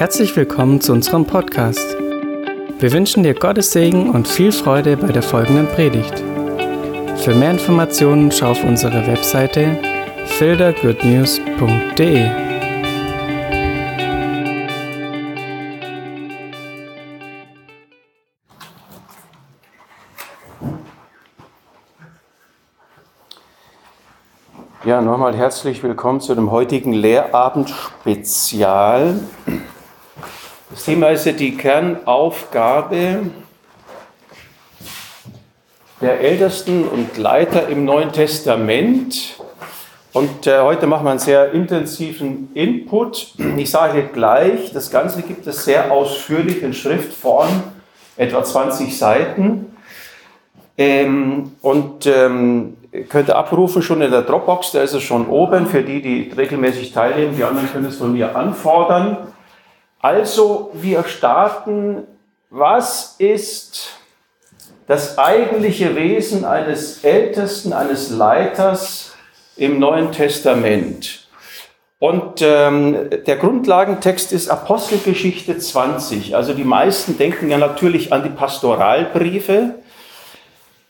Herzlich willkommen zu unserem Podcast. Wir wünschen dir Gottes Segen und viel Freude bei der folgenden Predigt. Für mehr Informationen schau auf unsere Webseite fildergoodnews.de. Ja, nochmal herzlich willkommen zu dem heutigen Lehrabend-Spezial. Thema ist ja die Kernaufgabe der Ältesten und Leiter im Neuen Testament. Und äh, heute machen wir einen sehr intensiven Input. Ich sage gleich, das Ganze gibt es sehr ausführlich in Schriftform, etwa 20 Seiten. Ähm, und ähm, könnt ihr abrufen schon in der Dropbox, da ist es schon oben für die, die regelmäßig teilnehmen. Die anderen können es von mir anfordern. Also, wir starten. Was ist das eigentliche Wesen eines Ältesten, eines Leiters im Neuen Testament? Und ähm, der Grundlagentext ist Apostelgeschichte 20. Also die meisten denken ja natürlich an die Pastoralbriefe.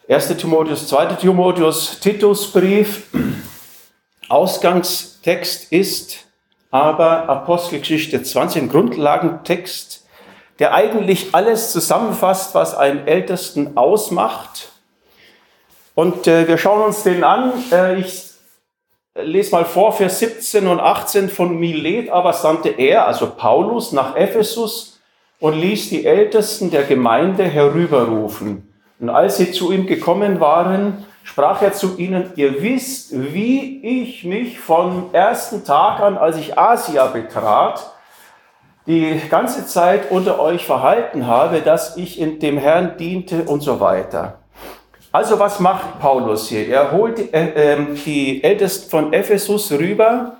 1. Timotheus, 2. Timotheus, Titusbrief. Ausgangstext ist aber Apostelgeschichte 20, ein Grundlagentext, der eigentlich alles zusammenfasst, was einen Ältesten ausmacht. Und äh, wir schauen uns den an. Äh, ich lese mal vor, Vers 17 und 18 von Milet, aber sandte er, also Paulus, nach Ephesus und ließ die Ältesten der Gemeinde herüberrufen. Und als sie zu ihm gekommen waren, sprach er zu ihnen, ihr wisst, wie ich mich vom ersten Tag an, als ich Asia betrat, die ganze Zeit unter euch verhalten habe, dass ich in dem Herrn diente und so weiter. Also was macht Paulus hier? Er holt äh, äh, die Ältesten von Ephesus rüber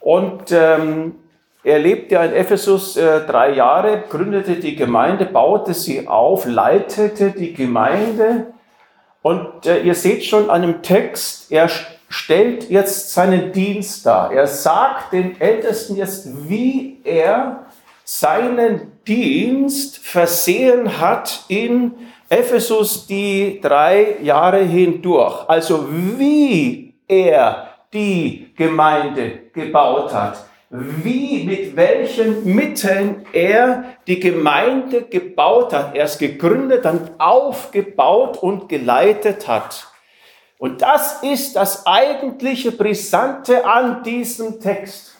und ähm, er lebte in Ephesus äh, drei Jahre, gründete die Gemeinde, baute sie auf, leitete die Gemeinde und äh, ihr seht schon an dem Text, er stellt jetzt seinen Dienst dar. Er sagt den Ältesten jetzt, wie er seinen Dienst versehen hat in Ephesus die drei Jahre hindurch. Also wie er die Gemeinde gebaut hat wie, mit welchen Mitteln er die Gemeinde gebaut hat, erst gegründet, dann aufgebaut und geleitet hat. Und das ist das eigentliche Brisante an diesem Text.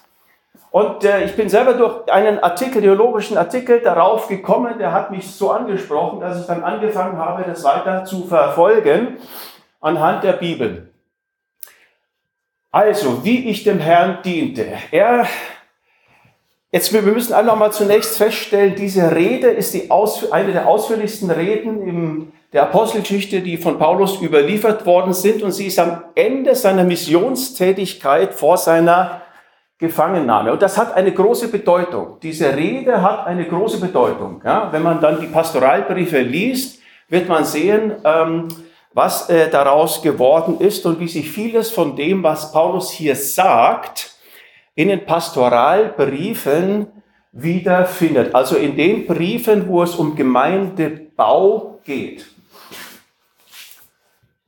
Und äh, ich bin selber durch einen Artikel, theologischen Artikel darauf gekommen, der hat mich so angesprochen, dass ich dann angefangen habe, das weiter zu verfolgen anhand der Bibel. Also, wie ich dem Herrn diente. Er, jetzt, wir müssen einfach mal zunächst feststellen, diese Rede ist die Aus, eine der ausführlichsten Reden in der Apostelgeschichte, die von Paulus überliefert worden sind. Und sie ist am Ende seiner Missionstätigkeit vor seiner Gefangennahme. Und das hat eine große Bedeutung. Diese Rede hat eine große Bedeutung. Ja, wenn man dann die Pastoralbriefe liest, wird man sehen, ähm, was äh, daraus geworden ist und wie sich vieles von dem, was Paulus hier sagt, in den Pastoralbriefen wiederfindet. Also in den Briefen, wo es um Gemeindebau geht.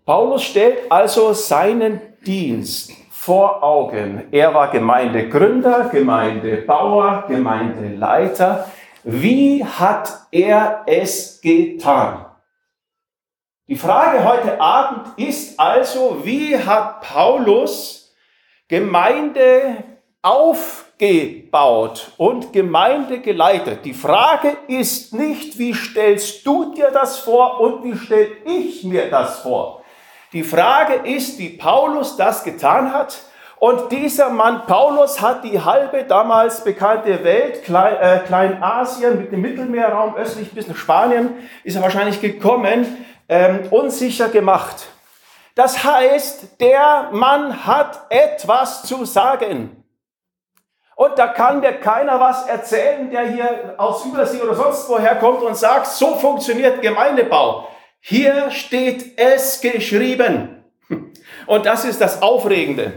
Paulus stellt also seinen Dienst vor Augen. Er war Gemeindegründer, Gemeindebauer, Gemeindeleiter. Wie hat er es getan? Die Frage heute Abend ist also, wie hat Paulus Gemeinde aufgebaut und Gemeinde geleitet? Die Frage ist nicht, wie stellst du dir das vor und wie stelle ich mir das vor? Die Frage ist, wie Paulus das getan hat. Und dieser Mann Paulus hat die halbe damals bekannte Welt, äh, Kleinasien mit dem Mittelmeerraum östlich bis nach Spanien, ist er wahrscheinlich gekommen ähm, unsicher gemacht. Das heißt, der Mann hat etwas zu sagen. Und da kann mir keiner was erzählen, der hier aus Übersee oder sonst woher kommt und sagt, so funktioniert Gemeindebau. Hier steht es geschrieben. Und das ist das Aufregende.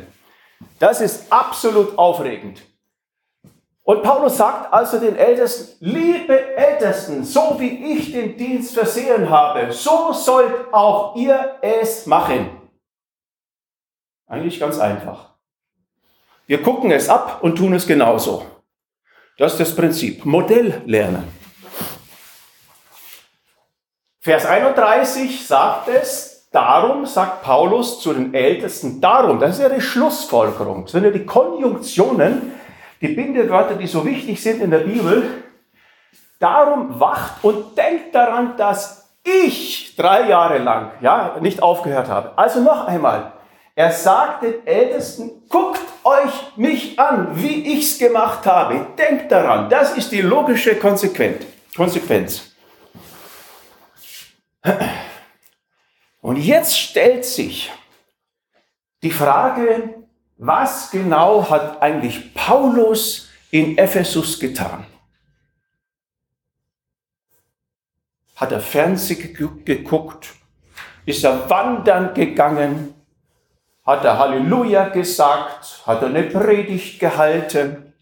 Das ist absolut aufregend. Und Paulus sagt also den Ältesten, liebe Ältesten, so wie ich den Dienst versehen habe, so sollt auch ihr es machen. Eigentlich ganz einfach. Wir gucken es ab und tun es genauso. Das ist das Prinzip. Modell lernen. Vers 31 sagt es, darum sagt Paulus zu den Ältesten, darum, das ist ja die Schlussfolgerung, das sind ja die Konjunktionen, die Bindewörter, die so wichtig sind in der Bibel. Darum wacht und denkt daran, dass ich drei Jahre lang ja, nicht aufgehört habe. Also noch einmal, er sagt den Ältesten, guckt euch mich an, wie ich es gemacht habe. Denkt daran, das ist die logische Konsequenz. Und jetzt stellt sich die Frage, was genau hat eigentlich Paulus in Ephesus getan? Hat er Fernsehen geguckt? Ist er wandern gegangen? Hat er Halleluja gesagt? Hat er eine Predigt gehalten?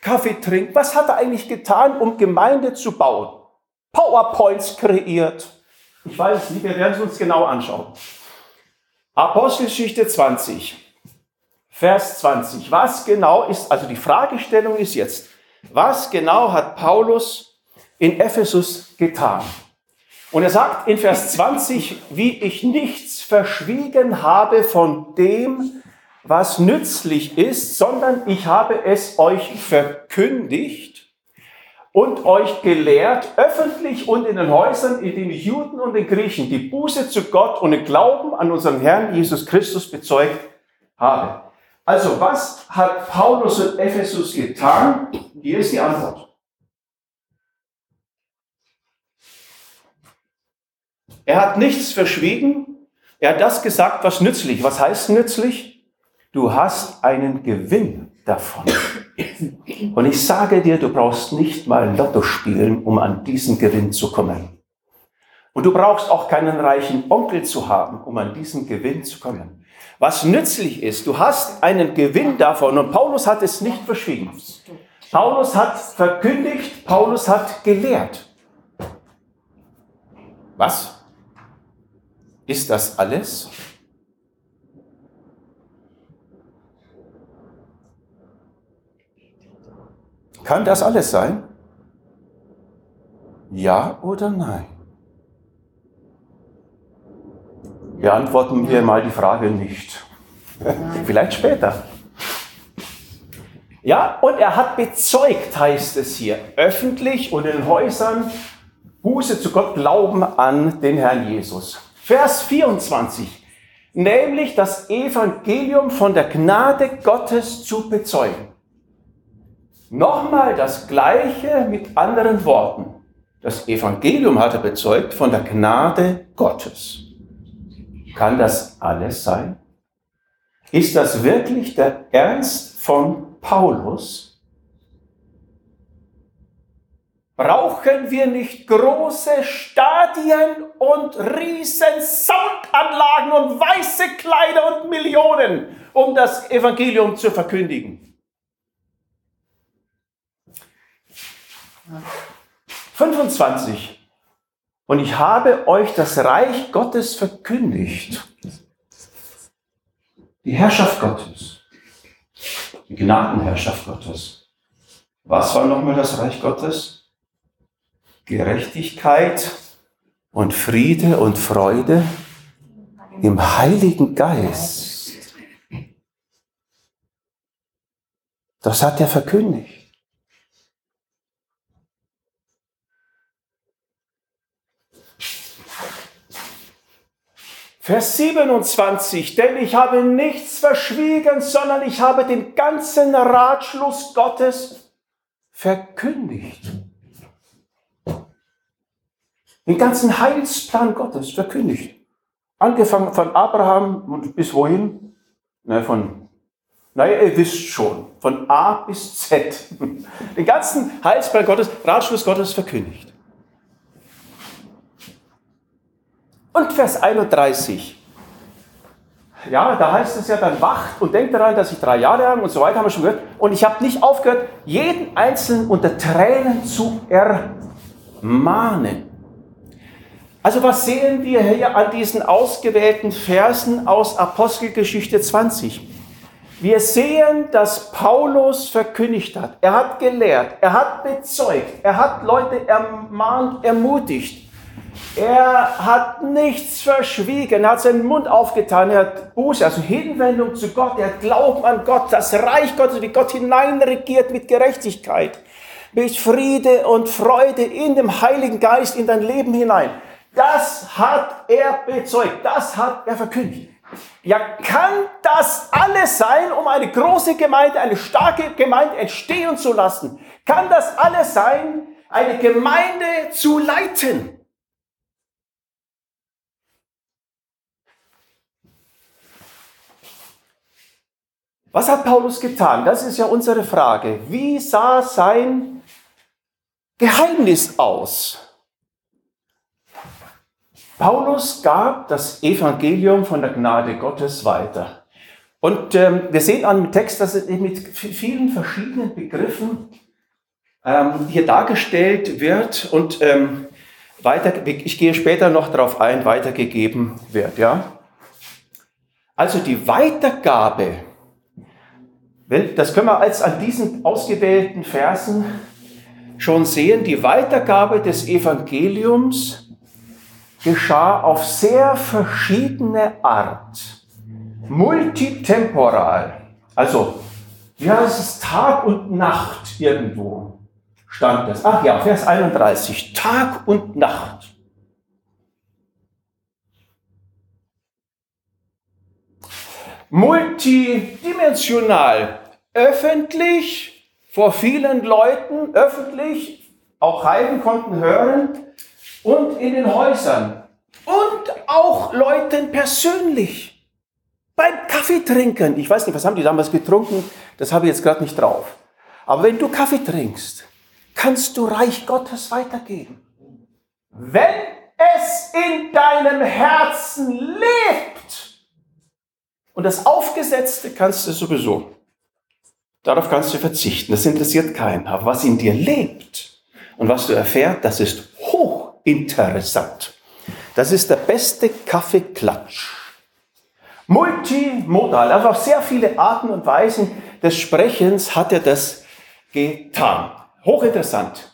Kaffee trinken? Was hat er eigentlich getan, um Gemeinde zu bauen? PowerPoints kreiert? Ich weiß nicht, wir werden es uns genau anschauen. Apostelgeschichte 20. Vers 20. Was genau ist, also die Fragestellung ist jetzt, was genau hat Paulus in Ephesus getan? Und er sagt in Vers 20, wie ich nichts verschwiegen habe von dem, was nützlich ist, sondern ich habe es euch verkündigt und euch gelehrt, öffentlich und in den Häusern, in denen die Juden und den Griechen die Buße zu Gott und den Glauben an unseren Herrn Jesus Christus bezeugt habe. Also, was hat Paulus in Ephesus getan? Hier ist die Antwort. Er hat nichts verschwiegen. Er hat das gesagt, was nützlich. Was heißt nützlich? Du hast einen Gewinn davon. Und ich sage dir, du brauchst nicht mal Lotto spielen, um an diesen Gewinn zu kommen. Und du brauchst auch keinen reichen Onkel zu haben, um an diesen Gewinn zu kommen was nützlich ist. Du hast einen Gewinn davon und Paulus hat es nicht verschwiegen. Paulus hat verkündigt, Paulus hat gelehrt. Was? Ist das alles? Kann das alles sein? Ja oder nein? Beantworten wir mal die Frage nicht. Vielleicht später. Ja, und er hat bezeugt, heißt es hier, öffentlich und in Häusern, Buße zu Gott, Glauben an den Herrn Jesus. Vers 24, nämlich das Evangelium von der Gnade Gottes zu bezeugen. Nochmal das Gleiche mit anderen Worten. Das Evangelium hat er bezeugt von der Gnade Gottes. Kann das alles sein? Ist das wirklich der Ernst von Paulus? Brauchen wir nicht große Stadien und riesen Soundanlagen und weiße Kleider und Millionen, um das Evangelium zu verkündigen? 25. Und ich habe euch das Reich Gottes verkündigt. Die Herrschaft Gottes. Die Gnadenherrschaft Gottes. Was war nochmal das Reich Gottes? Gerechtigkeit und Friede und Freude im Heiligen Geist. Das hat er verkündigt. Vers 27, denn ich habe nichts verschwiegen, sondern ich habe den ganzen Ratschluss Gottes verkündigt. Den ganzen Heilsplan Gottes verkündigt. Angefangen von Abraham und bis wohin? Na, von, naja, ihr wisst schon, von A bis Z. Den ganzen Heilsplan Gottes, Ratschluss Gottes verkündigt. Und Vers 31. ja, da heißt es ja dann, wacht und denkt daran, dass ich drei Jahre lang und so weiter haben wir schon gehört. Und ich habe nicht aufgehört, jeden Einzelnen unter Tränen zu ermahnen. Also was sehen wir hier an diesen ausgewählten Versen aus Apostelgeschichte 20? Wir sehen, dass Paulus verkündigt hat. Er hat gelehrt, er hat bezeugt, er hat Leute ermahnt, ermutigt. Er hat nichts verschwiegen, er hat seinen Mund aufgetan, er hat Buße, also Hinwendung zu Gott, er hat Glauben an Gott, das Reich Gottes, wie Gott hineinregiert mit Gerechtigkeit, mit Friede und Freude in dem Heiligen Geist in dein Leben hinein. Das hat er bezeugt, das hat er verkündigt. Ja, kann das alles sein, um eine große Gemeinde, eine starke Gemeinde entstehen zu lassen? Kann das alles sein, eine Gemeinde zu leiten? Was hat Paulus getan? Das ist ja unsere Frage. Wie sah sein Geheimnis aus? Paulus gab das Evangelium von der Gnade Gottes weiter. Und ähm, wir sehen an dem Text, dass es mit vielen verschiedenen Begriffen ähm, hier dargestellt wird und ähm, weiter, ich gehe später noch darauf ein, weitergegeben wird. Ja? Also die Weitergabe, das können wir als an diesen ausgewählten Versen schon sehen, die Weitergabe des Evangeliums geschah auf sehr verschiedene Art. Multitemporal. Also, ja, es ist Tag und Nacht irgendwo stand das. Ach ja, Vers 31. Tag und Nacht. Multidimensional. Öffentlich, vor vielen Leuten, öffentlich, auch Heiden konnten hören, und in den Häusern und auch Leuten persönlich. Beim Kaffee trinken. Ich weiß nicht, was haben die damals getrunken? Das habe ich jetzt gerade nicht drauf. Aber wenn du Kaffee trinkst, kannst du Reich Gottes weitergeben. Wenn es in deinem Herzen lebt. Und das Aufgesetzte kannst du sowieso. Darauf kannst du verzichten. Das interessiert keinen. Aber was in dir lebt und was du erfährst, das ist hoch interessant. Das ist der beste Kaffeeklatsch. Multimodal, also auf sehr viele Arten und Weisen des Sprechens hat er das getan. Hochinteressant.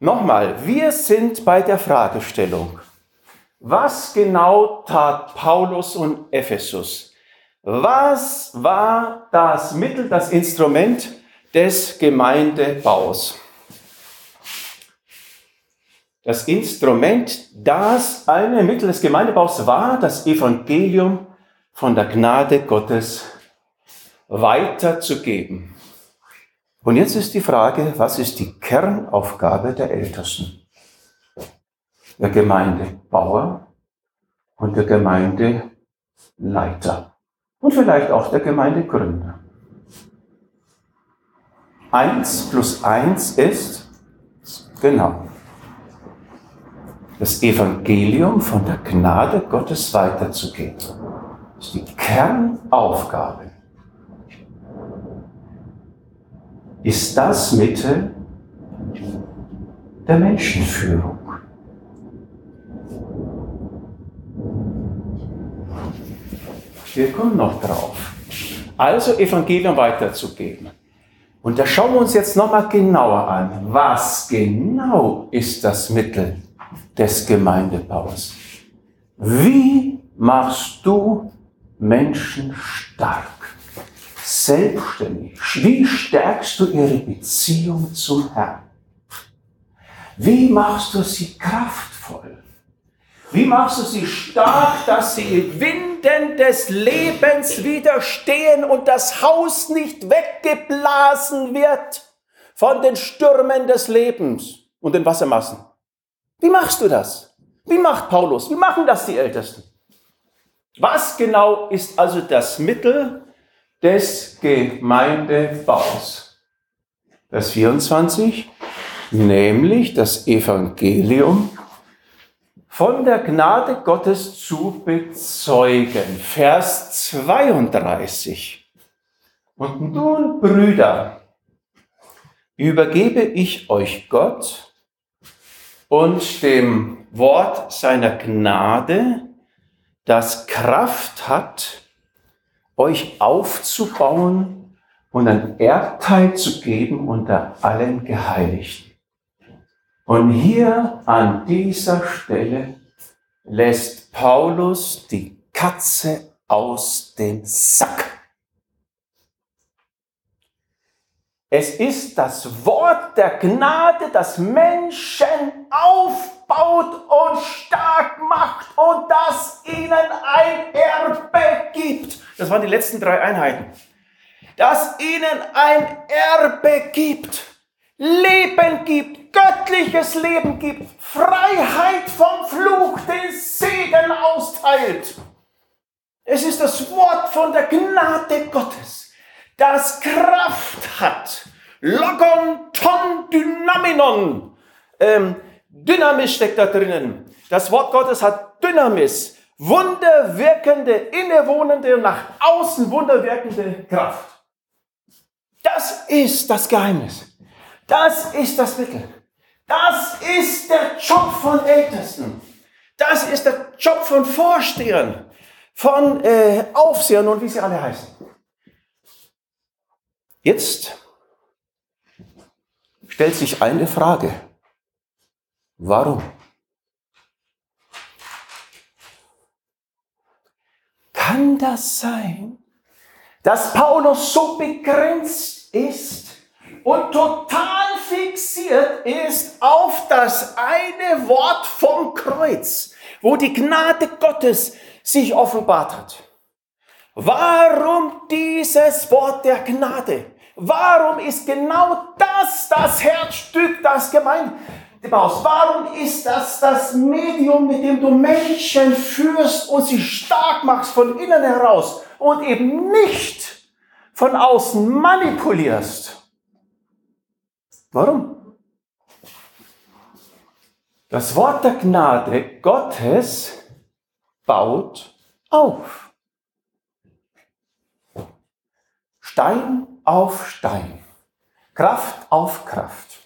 Nochmal, wir sind bei der Fragestellung. Was genau tat Paulus und Ephesus? Was war das Mittel, das Instrument des Gemeindebaus? das Instrument, das eine Mittel des Gemeindebaus war, das Evangelium von der Gnade Gottes weiterzugeben. Und jetzt ist die Frage, was ist die Kernaufgabe der Ältesten? Der Gemeindebauer und der Gemeindeleiter und vielleicht auch der Gemeindegründer. Eins plus eins ist, genau, das Evangelium von der Gnade Gottes weiterzugeben. Das ist die Kernaufgabe. Ist das Mittel der Menschenführung? Wir kommen noch drauf. Also Evangelium weiterzugeben. Und da schauen wir uns jetzt nochmal genauer an. Was genau ist das Mittel des Gemeindebaus. Wie machst du Menschen stark, selbstständig? Wie stärkst du ihre Beziehung zum Herrn? Wie machst du sie kraftvoll? Wie machst du sie stark, dass sie Winden des Lebens widerstehen und das Haus nicht weggeblasen wird von den Stürmen des Lebens und den Wassermassen? Wie machst du das? Wie macht Paulus? Wie machen das die Ältesten? Was genau ist also das Mittel des Gemeindebaus? Vers 24, nämlich das Evangelium von der Gnade Gottes zu bezeugen. Vers 32. Und nun, Brüder, übergebe ich euch Gott und dem Wort seiner Gnade, das Kraft hat, euch aufzubauen und ein Erbteil zu geben unter allen Geheiligten. Und hier an dieser Stelle lässt Paulus die Katze aus dem Sack. Es ist das Wort der Gnade, das Menschen aufbaut und stark macht und das ihnen ein Erbe gibt. Das waren die letzten drei Einheiten. Das ihnen ein Erbe gibt, Leben gibt, göttliches Leben gibt, Freiheit vom Fluch, den Segen austeilt. Es ist das Wort von der Gnade Gottes, das Kraft hat. Logon ton dynaminon. Ähm, Dynamis steckt da drinnen. Das Wort Gottes hat Dynamis wunderwirkende, innewohnende und nach außen wunderwirkende Kraft. Das ist das Geheimnis. Das ist das Mittel. Das ist der Job von Ältesten. Das ist der Job von Vorstehern, von äh, Aufsehern und wie sie alle heißen. Jetzt stellt sich eine Frage. Warum? Kann das sein, dass Paulus so begrenzt ist und total fixiert ist auf das eine Wort vom Kreuz, wo die Gnade Gottes sich offenbart hat? Warum dieses Wort der Gnade? Warum ist genau das das Herzstück, das gemeint baust. Warum ist das das Medium, mit dem du Menschen führst und sie stark machst von innen heraus und eben nicht von außen manipulierst? Warum? Das Wort der Gnade Gottes baut auf. Stein auf Stein. Kraft auf Kraft.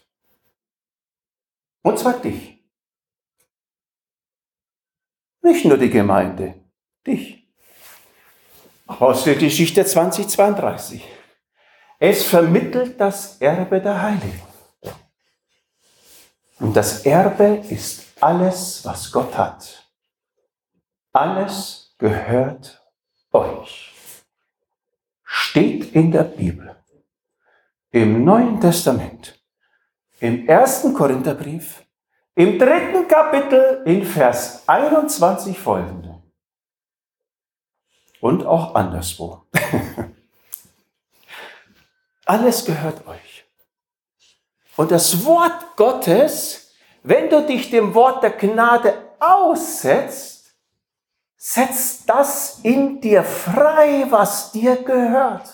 Und zwar dich. Nicht nur die Gemeinde, dich. Apostelgeschichte 2032. Es vermittelt das Erbe der Heiligen. Und das Erbe ist alles, was Gott hat. Alles gehört euch. Steht in der Bibel. Im Neuen Testament im ersten Korintherbrief, im dritten Kapitel, in Vers 21 folgende. Und auch anderswo. Alles gehört euch. Und das Wort Gottes, wenn du dich dem Wort der Gnade aussetzt, setzt das in dir frei, was dir gehört.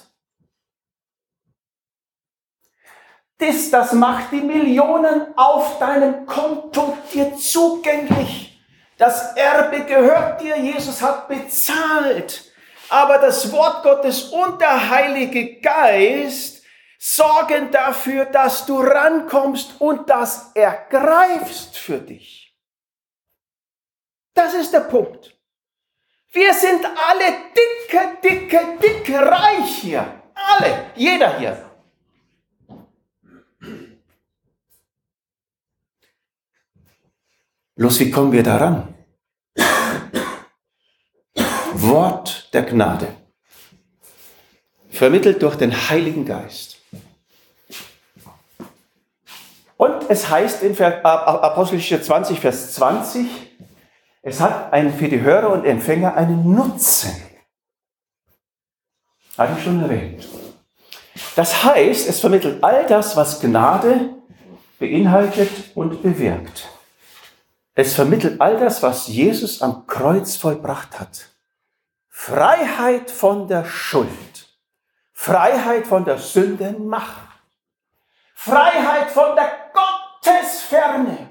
Das, das macht die Millionen auf deinem Konto dir zugänglich. Das Erbe gehört dir. Jesus hat bezahlt. Aber das Wort Gottes und der Heilige Geist sorgen dafür, dass du rankommst und das ergreifst für dich. Das ist der Punkt. Wir sind alle dicke, dicke, dicke reich hier. Alle, jeder hier. Los, wie kommen wir daran? Wort der Gnade, vermittelt durch den Heiligen Geist. Und es heißt in Apostelgeschichte 20, Vers 20, es hat einen, für die Hörer und Empfänger einen Nutzen. Hatte ich schon erwähnt. Das heißt, es vermittelt all das, was Gnade beinhaltet und bewirkt. Es vermittelt all das, was Jesus am Kreuz vollbracht hat. Freiheit von der Schuld. Freiheit von der Sündenmacht. Freiheit von der Gottesferne.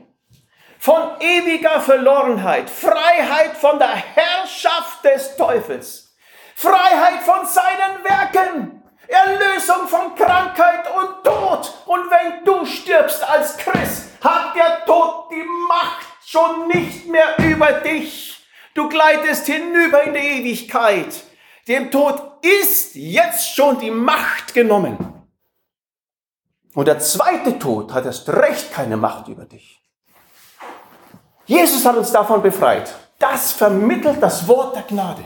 von ewiger Verlorenheit, Freiheit von der Herrschaft des Teufels, Freiheit von seinen Werken, Erlösung von Krankheit und Tod. Und wenn du stirbst als Christ, hat der Tod die Macht schon nicht mehr über dich. Du gleitest hinüber in die Ewigkeit. Dem Tod ist jetzt schon die Macht genommen. Und der zweite Tod hat erst recht keine Macht über dich. Jesus hat uns davon befreit. Das vermittelt das Wort der Gnade.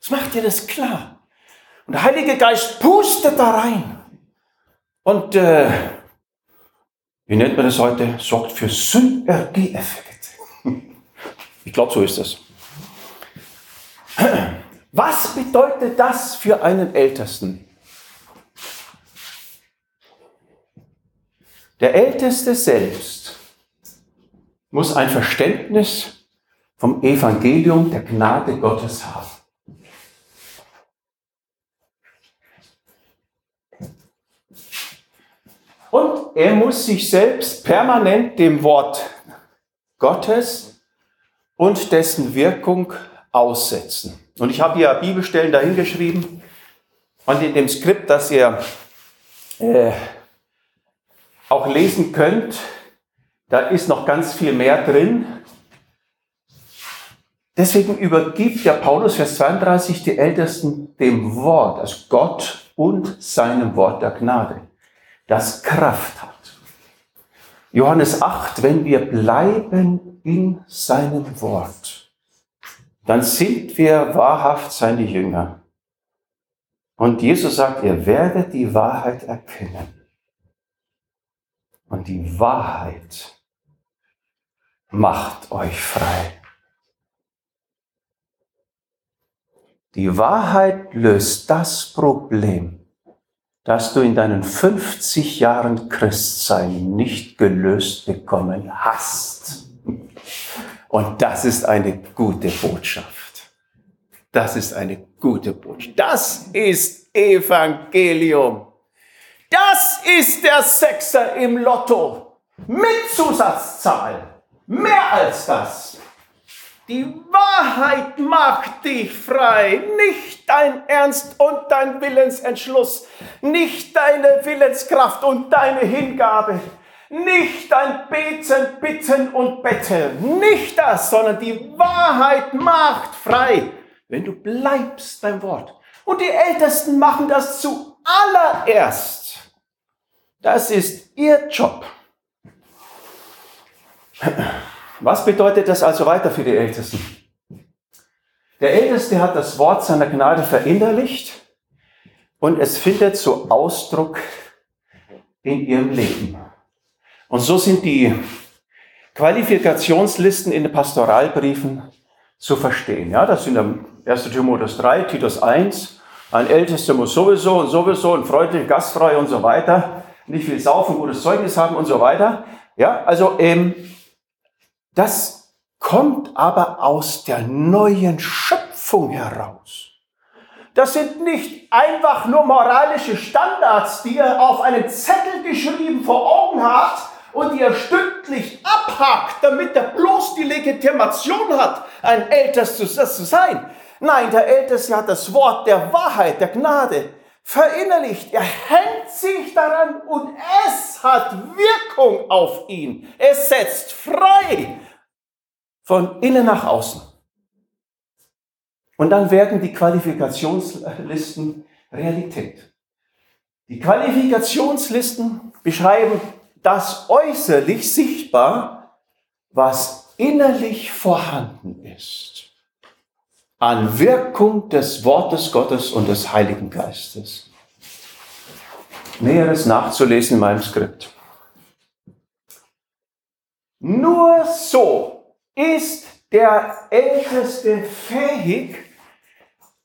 Das macht dir das klar. Und der Heilige Geist pustet da rein. Und äh, wie nennt man das heute? Sorgt für Synergieeffekte. Ich glaube, so ist das. Was bedeutet das für einen Ältesten? Der Älteste selbst muss ein Verständnis vom Evangelium der Gnade Gottes haben. Und er muss sich selbst permanent dem Wort Gottes und dessen Wirkung aussetzen. Und ich habe hier Bibelstellen dahingeschrieben und in dem Skript, das ihr äh, auch lesen könnt, da ist noch ganz viel mehr drin. Deswegen übergibt ja Paulus, Vers 32, die Ältesten dem Wort, also Gott und seinem Wort der Gnade das Kraft hat. Johannes 8, wenn wir bleiben in seinem Wort, dann sind wir wahrhaft seine Jünger. Und Jesus sagt, ihr werdet die Wahrheit erkennen. Und die Wahrheit macht euch frei. Die Wahrheit löst das Problem, das du in deinen 50 Jahren Christsein nicht gelöst bekommen hast. Und das ist eine gute Botschaft. Das ist eine gute Botschaft. Das ist Evangelium. Das ist der Sechser im Lotto. Mit Zusatzzahl. Mehr als das. Die Wahrheit macht dich frei, nicht dein Ernst und dein Willensentschluss, nicht deine Willenskraft und deine Hingabe, nicht dein Beten, Bitten und Betteln, nicht das, sondern die Wahrheit macht frei, wenn du bleibst beim Wort. Und die Ältesten machen das zuallererst. Das ist ihr Job. Was bedeutet das also weiter für die Ältesten? Der Älteste hat das Wort seiner Gnade verinnerlicht und es findet so Ausdruck in ihrem Leben. Und so sind die Qualifikationslisten in den Pastoralbriefen zu verstehen. Ja, das sind 1. Timotheus 3, Titus 1, ein Ältester muss sowieso und sowieso und freundlich, gastfrei und so weiter, nicht viel saufen, gutes Zeugnis haben und so weiter. Ja, also ähm, das kommt aber aus der neuen Schöpfung heraus. Das sind nicht einfach nur moralische Standards, die ihr auf einem Zettel geschrieben vor Augen habt und die ihr stündlich abhakt, damit er bloß die Legitimation hat, ein Ältester zu sein. Nein, der Älteste hat das Wort der Wahrheit, der Gnade verinnerlicht. Er hängt sich daran und es hat Wirkung auf ihn. Es setzt frei von innen nach außen. Und dann werden die Qualifikationslisten Realität. Die Qualifikationslisten beschreiben das äußerlich sichtbar, was innerlich vorhanden ist an Wirkung des Wortes Gottes und des Heiligen Geistes. Näheres nachzulesen in meinem Skript. Nur so ist der Älteste fähig,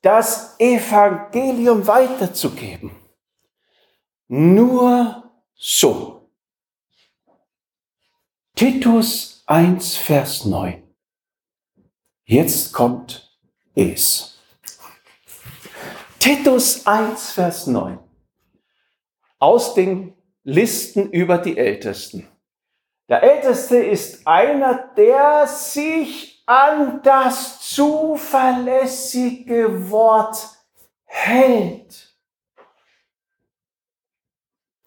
das Evangelium weiterzugeben. Nur so. Titus 1, Vers 9. Jetzt kommt ist. Titus 1, Vers 9. Aus den Listen über die Ältesten. Der Älteste ist einer, der sich an das zuverlässige Wort hält,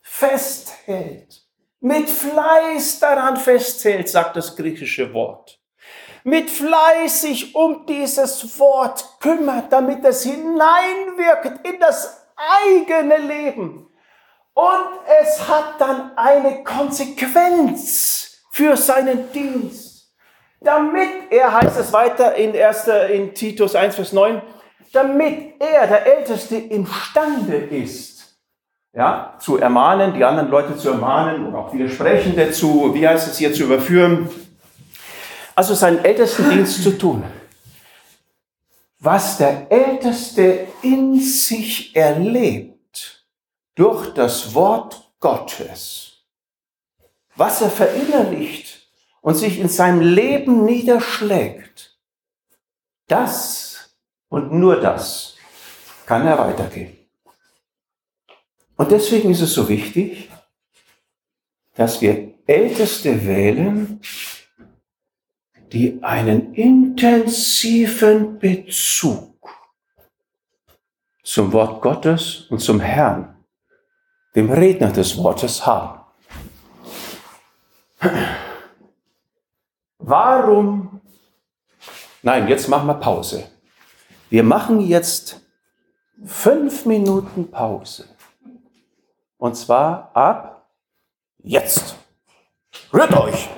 festhält, mit Fleiß daran festhält, sagt das griechische Wort. Mit Fleiß sich um dieses Wort kümmert, damit es hineinwirkt in das eigene Leben. Und es hat dann eine Konsequenz für seinen Dienst. Damit er, heißt es weiter in, 1, in Titus 1, Vers 9, damit er, der Älteste, imstande ist, ja, zu ermahnen, die anderen Leute zu ermahnen und auch Widersprechende zu, wie heißt es hier, zu überführen. Also seinen Ältestendienst zu tun. Was der Älteste in sich erlebt durch das Wort Gottes, was er verinnerlicht und sich in seinem Leben niederschlägt, das und nur das kann er weitergeben. Und deswegen ist es so wichtig, dass wir Älteste wählen, die einen intensiven Bezug zum Wort Gottes und zum Herrn, dem Redner des Wortes haben. Warum? Nein, jetzt machen wir Pause. Wir machen jetzt fünf Minuten Pause. Und zwar ab jetzt. Rührt euch!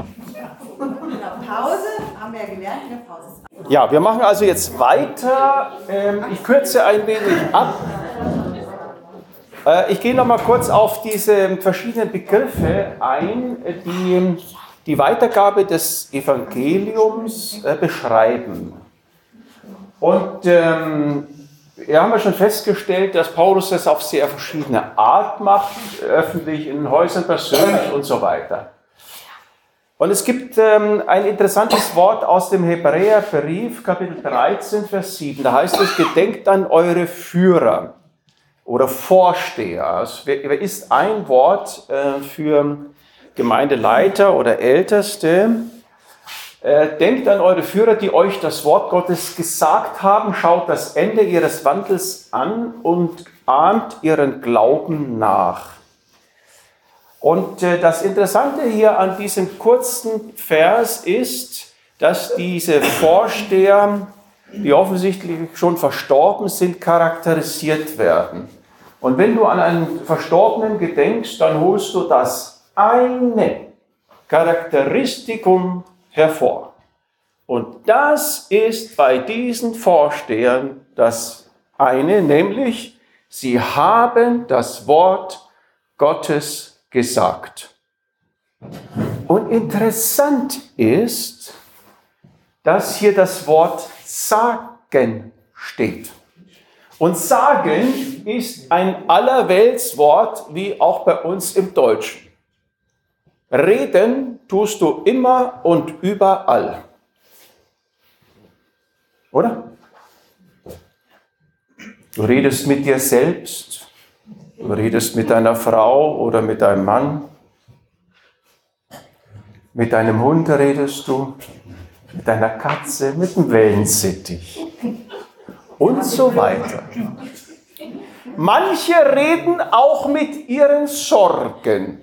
Pause haben wir gelernt, eine Pause. Ja, wir machen also jetzt weiter. Ähm, ich kürze ein wenig ab. Äh, ich gehe noch mal kurz auf diese verschiedenen Begriffe ein, die die Weitergabe des Evangeliums äh, beschreiben. Und ähm, wir haben ja schon festgestellt, dass Paulus das auf sehr verschiedene Art macht, öffentlich, in Häusern, persönlich und so weiter. Und es gibt ähm, ein interessantes Wort aus dem Hebräerbrief, Kapitel 13, Vers 7. Da heißt es, gedenkt an eure Führer oder Vorsteher. Es ist ein Wort äh, für Gemeindeleiter oder Älteste. Äh, denkt an eure Führer, die euch das Wort Gottes gesagt haben, schaut das Ende ihres Wandels an und ahmt ihren Glauben nach. Und äh, das Interessante hier an diesem kurzen Vers ist, dass diese Vorsteher, die offensichtlich schon verstorben sind, charakterisiert werden. Und wenn du an einen Verstorbenen gedenkst, dann holst du das eine Charakteristikum hervor. Und das ist bei diesen Vorstehern das eine, nämlich sie haben das Wort Gottes gesagt. Und interessant ist, dass hier das Wort sagen steht. Und sagen ist ein Allerweltswort, wie auch bei uns im Deutschen. Reden tust du immer und überall. Oder? Du redest mit dir selbst, du redest mit deiner Frau oder mit deinem Mann, mit deinem Hund redest du, mit deiner Katze, mit dem Wellensittich und so weiter. Manche reden auch mit ihren Sorgen.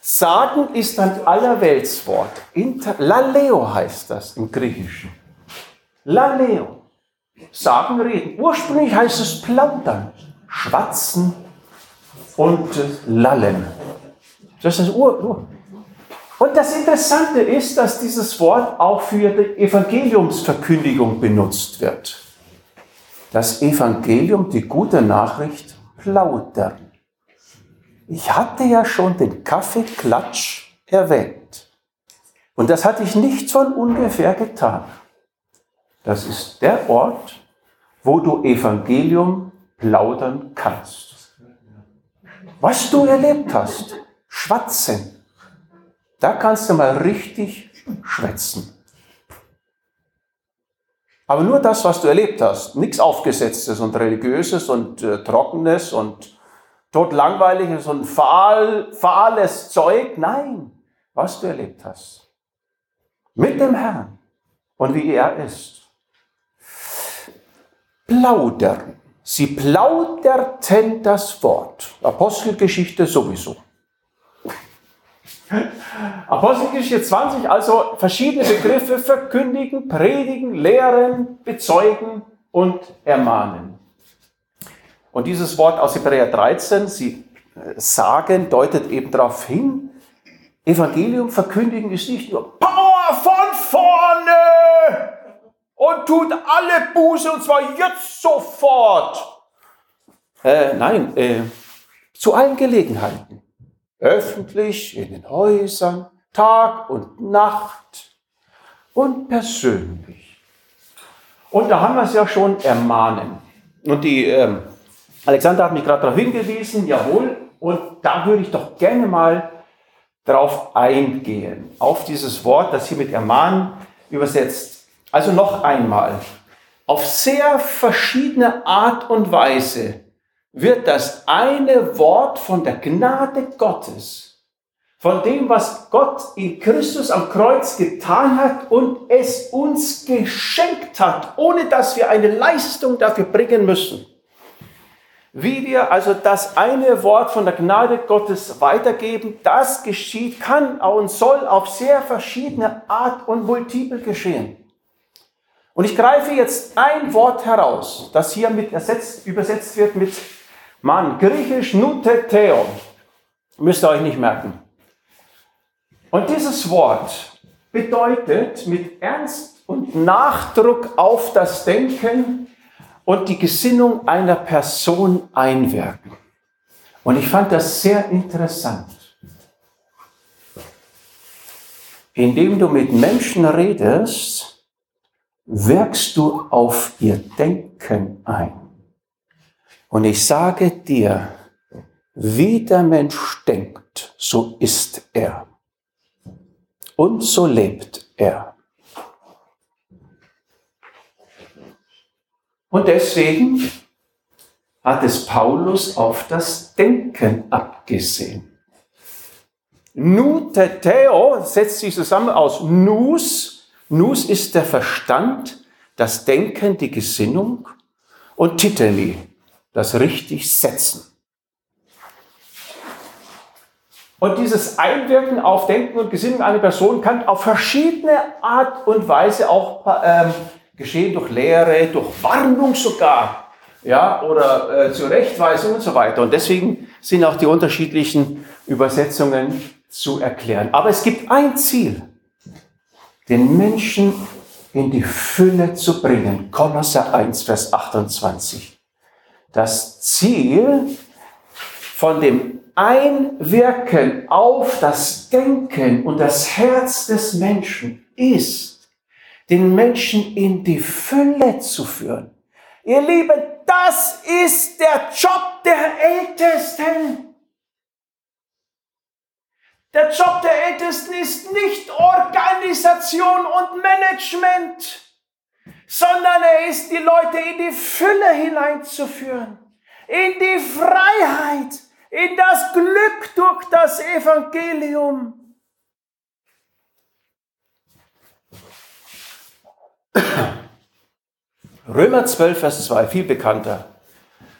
Sagen ist ein Allerweltswort. Laleo heißt das im Griechischen. Laleo. Sagen, reden. Ursprünglich heißt es plaudern, schwatzen und lallen. Das ist das Ur, Ur. Und das Interessante ist, dass dieses Wort auch für die Evangeliumsverkündigung benutzt wird. Das Evangelium, die gute Nachricht, plaudern. Ich hatte ja schon den Kaffeeklatsch erwähnt. Und das hatte ich nicht von ungefähr getan. Das ist der Ort, wo du Evangelium plaudern kannst. Was du erlebt hast, schwatzen. Da kannst du mal richtig schwätzen. Aber nur das, was du erlebt hast, nichts Aufgesetztes und Religiöses und äh, Trockenes und totlangweilig, so ein fahl, fahles Zeug. Nein, was du erlebt hast. Mit dem Herrn und wie er ist. Plaudern. Sie plauderten das Wort. Apostelgeschichte sowieso. Apostelgeschichte 20, also verschiedene Begriffe verkündigen, predigen, lehren, bezeugen und ermahnen. Und dieses Wort aus Hebräer 13, sie äh, sagen, deutet eben darauf hin, Evangelium verkündigen ist nicht nur Power von vorne und tut alle Buße und zwar jetzt sofort. Äh, nein, äh, zu allen Gelegenheiten öffentlich in den Häusern, Tag und Nacht und persönlich. Und da haben wir es ja schon ermahnen. Und die ähm, Alexander hat mich gerade darauf hingewiesen, jawohl, und da würde ich doch gerne mal darauf eingehen, auf dieses Wort, das hier mit ermahnen übersetzt. Also noch einmal, auf sehr verschiedene Art und Weise wird das eine Wort von der Gnade Gottes, von dem, was Gott in Christus am Kreuz getan hat und es uns geschenkt hat, ohne dass wir eine Leistung dafür bringen müssen. Wie wir also das eine Wort von der Gnade Gottes weitergeben, das geschieht, kann und soll auf sehr verschiedene Art und multiple geschehen. Und ich greife jetzt ein Wort heraus, das hier mit ersetzt, übersetzt wird mit Mann, griechisch Nuteteo. Müsst ihr euch nicht merken. Und dieses Wort bedeutet mit Ernst und Nachdruck auf das Denken und die Gesinnung einer Person einwirken. Und ich fand das sehr interessant. Indem du mit Menschen redest, wirkst du auf ihr Denken ein. Und ich sage dir, wie der Mensch denkt, so ist er. Und so lebt er. Und deswegen hat es Paulus auf das Denken abgesehen. Nuteteo setzt sich zusammen aus Nus. Nus ist der Verstand, das Denken, die Gesinnung. Und Titeli, das richtig setzen. Und dieses Einwirken auf Denken und Gesinnung einer Person kann auf verschiedene Art und Weise auch ähm, geschehen, durch Lehre, durch Warnung sogar, ja, oder äh, Zurechtweisung und so weiter. Und deswegen sind auch die unterschiedlichen Übersetzungen zu erklären. Aber es gibt ein Ziel, den Menschen in die Fülle zu bringen. Kolosser 1, Vers 28 das Ziel von dem Einwirken auf das Denken und das Herz des Menschen ist, den Menschen in die Fülle zu führen. Ihr Lieben, das ist der Job der Ältesten. Der Job der Ältesten ist nicht Organisation und Management sondern er ist, die Leute in die Fülle hineinzuführen, in die Freiheit, in das Glück durch das Evangelium. Römer 12, Vers 2, viel bekannter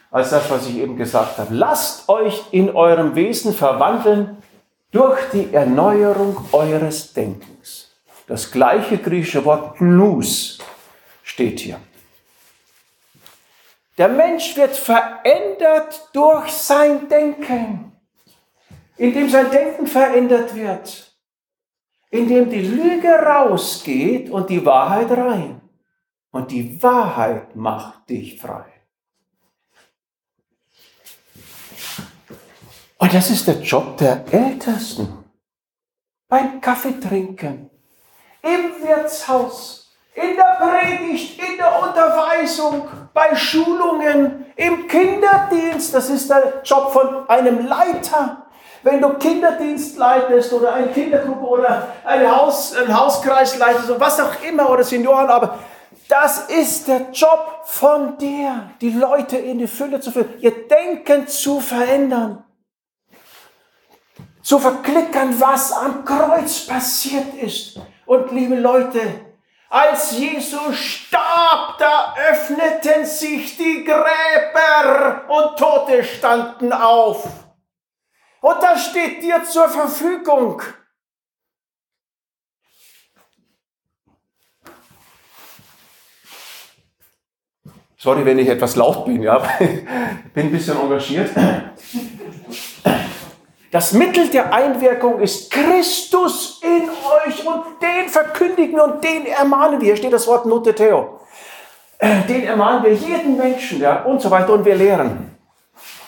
als das, was ich eben gesagt habe. Lasst euch in eurem Wesen verwandeln durch die Erneuerung eures Denkens. Das gleiche griechische Wort Nous steht hier. Der Mensch wird verändert durch sein Denken, indem sein Denken verändert wird, indem die Lüge rausgeht und die Wahrheit rein. Und die Wahrheit macht dich frei. Und das ist der Job der Ältesten. Beim Kaffeetrinken, im Wirtshaus, in der Predigt, in der Unterweisung, bei Schulungen, im Kinderdienst. Das ist der Job von einem Leiter. Wenn du Kinderdienst leitest oder eine Kindergruppe oder eine Haus, einen Hauskreis leitest oder was auch immer oder Senioren, aber Das ist der Job von dir, die Leute in die Fülle zu führen, ihr Denken zu verändern, zu verklickern, was am Kreuz passiert ist. Und liebe Leute, als Jesus starb, da öffneten sich die Gräber und Tote standen auf. Und das steht dir zur Verfügung. Sorry, wenn ich etwas laut bin, ja, bin ein bisschen engagiert. Das Mittel der Einwirkung ist Christus in euch und den verkündigen und den ermahnen wir. Hier steht das Wort Noteteo. Äh, den ermahnen wir jeden Menschen ja, und so weiter und wir lehren.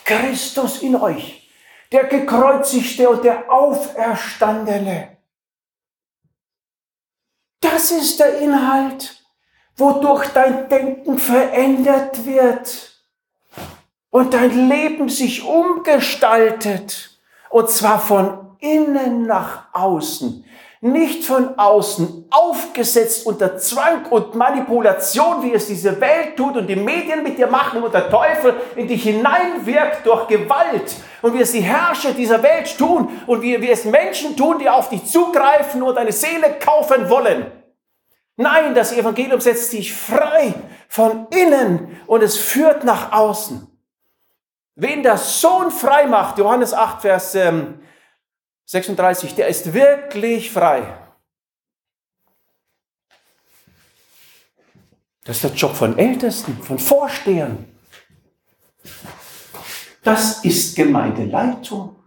Christus in euch, der gekreuzigte und der Auferstandene. Das ist der Inhalt wodurch dein Denken verändert wird und dein Leben sich umgestaltet. Und zwar von innen nach außen. Nicht von außen aufgesetzt unter Zwang und Manipulation, wie es diese Welt tut und die Medien mit dir machen und der Teufel in dich hineinwirkt durch Gewalt und wie es die Herrscher dieser Welt tun und wie, wie es Menschen tun, die auf dich zugreifen und deine Seele kaufen wollen. Nein, das Evangelium setzt dich frei von innen und es führt nach außen. Wen der Sohn frei macht, Johannes 8, Vers 36, ähm, der ist wirklich frei. Das ist der Job von Ältesten, von Vorstehern. Das ist Gemeindeleitung.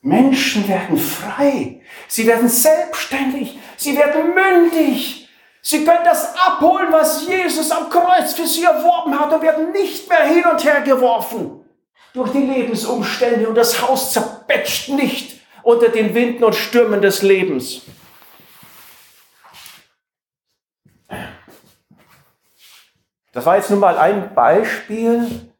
Menschen werden frei. Sie werden selbstständig. Sie werden mündig. Sie können das abholen, was Jesus am Kreuz für sie erworben hat und werden nicht mehr hin und her geworfen durch die Lebensumstände und das Haus zerbetscht nicht unter den Winden und Stürmen des Lebens. Das war jetzt nun mal ein Beispiel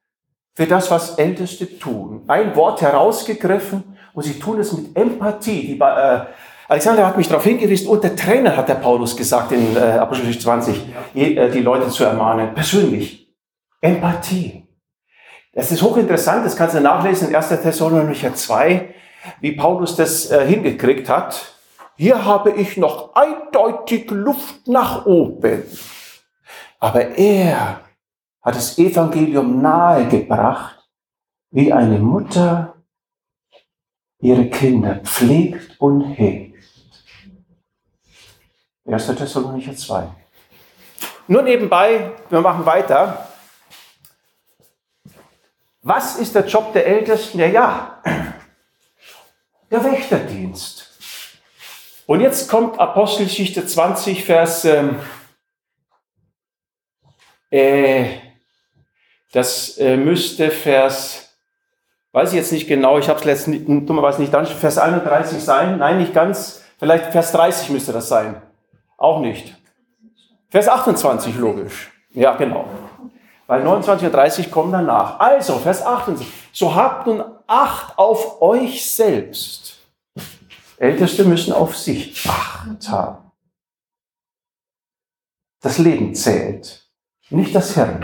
für das, was Älteste tun. Ein Wort herausgegriffen und sie tun es mit Empathie. Die, äh, Alexander hat mich darauf hingewiesen, und der Trainer hat der Paulus gesagt in äh, Apostelgeschichte 20, die, äh, die Leute zu ermahnen. Persönlich. Empathie. Das ist hochinteressant, das kannst du nachlesen in 1. Thessalonicher 2, wie Paulus das äh, hingekriegt hat. Hier habe ich noch eindeutig Luft nach oben. Aber er hat das Evangelium nahegebracht, wie eine Mutter ihre Kinder pflegt und hegt. 1. Thessalonicher 2. Nur nebenbei, wir machen weiter. Was ist der Job der Ältesten? Ja, ja, der Wächterdienst. Und jetzt kommt Apostelgeschichte 20, Vers, ähm, äh, das äh, müsste Vers weiß ich jetzt nicht genau, ich habe es letztens dummerweise nicht Vers 31 sein, nein, nicht ganz, vielleicht Vers 30 müsste das sein, auch nicht. Vers 28, logisch, ja genau, weil 29 und 30 kommen danach. Also, Vers 28, so habt nun Acht auf euch selbst. Älteste müssen auf sich Acht haben. Das Leben zählt, nicht das Herrn.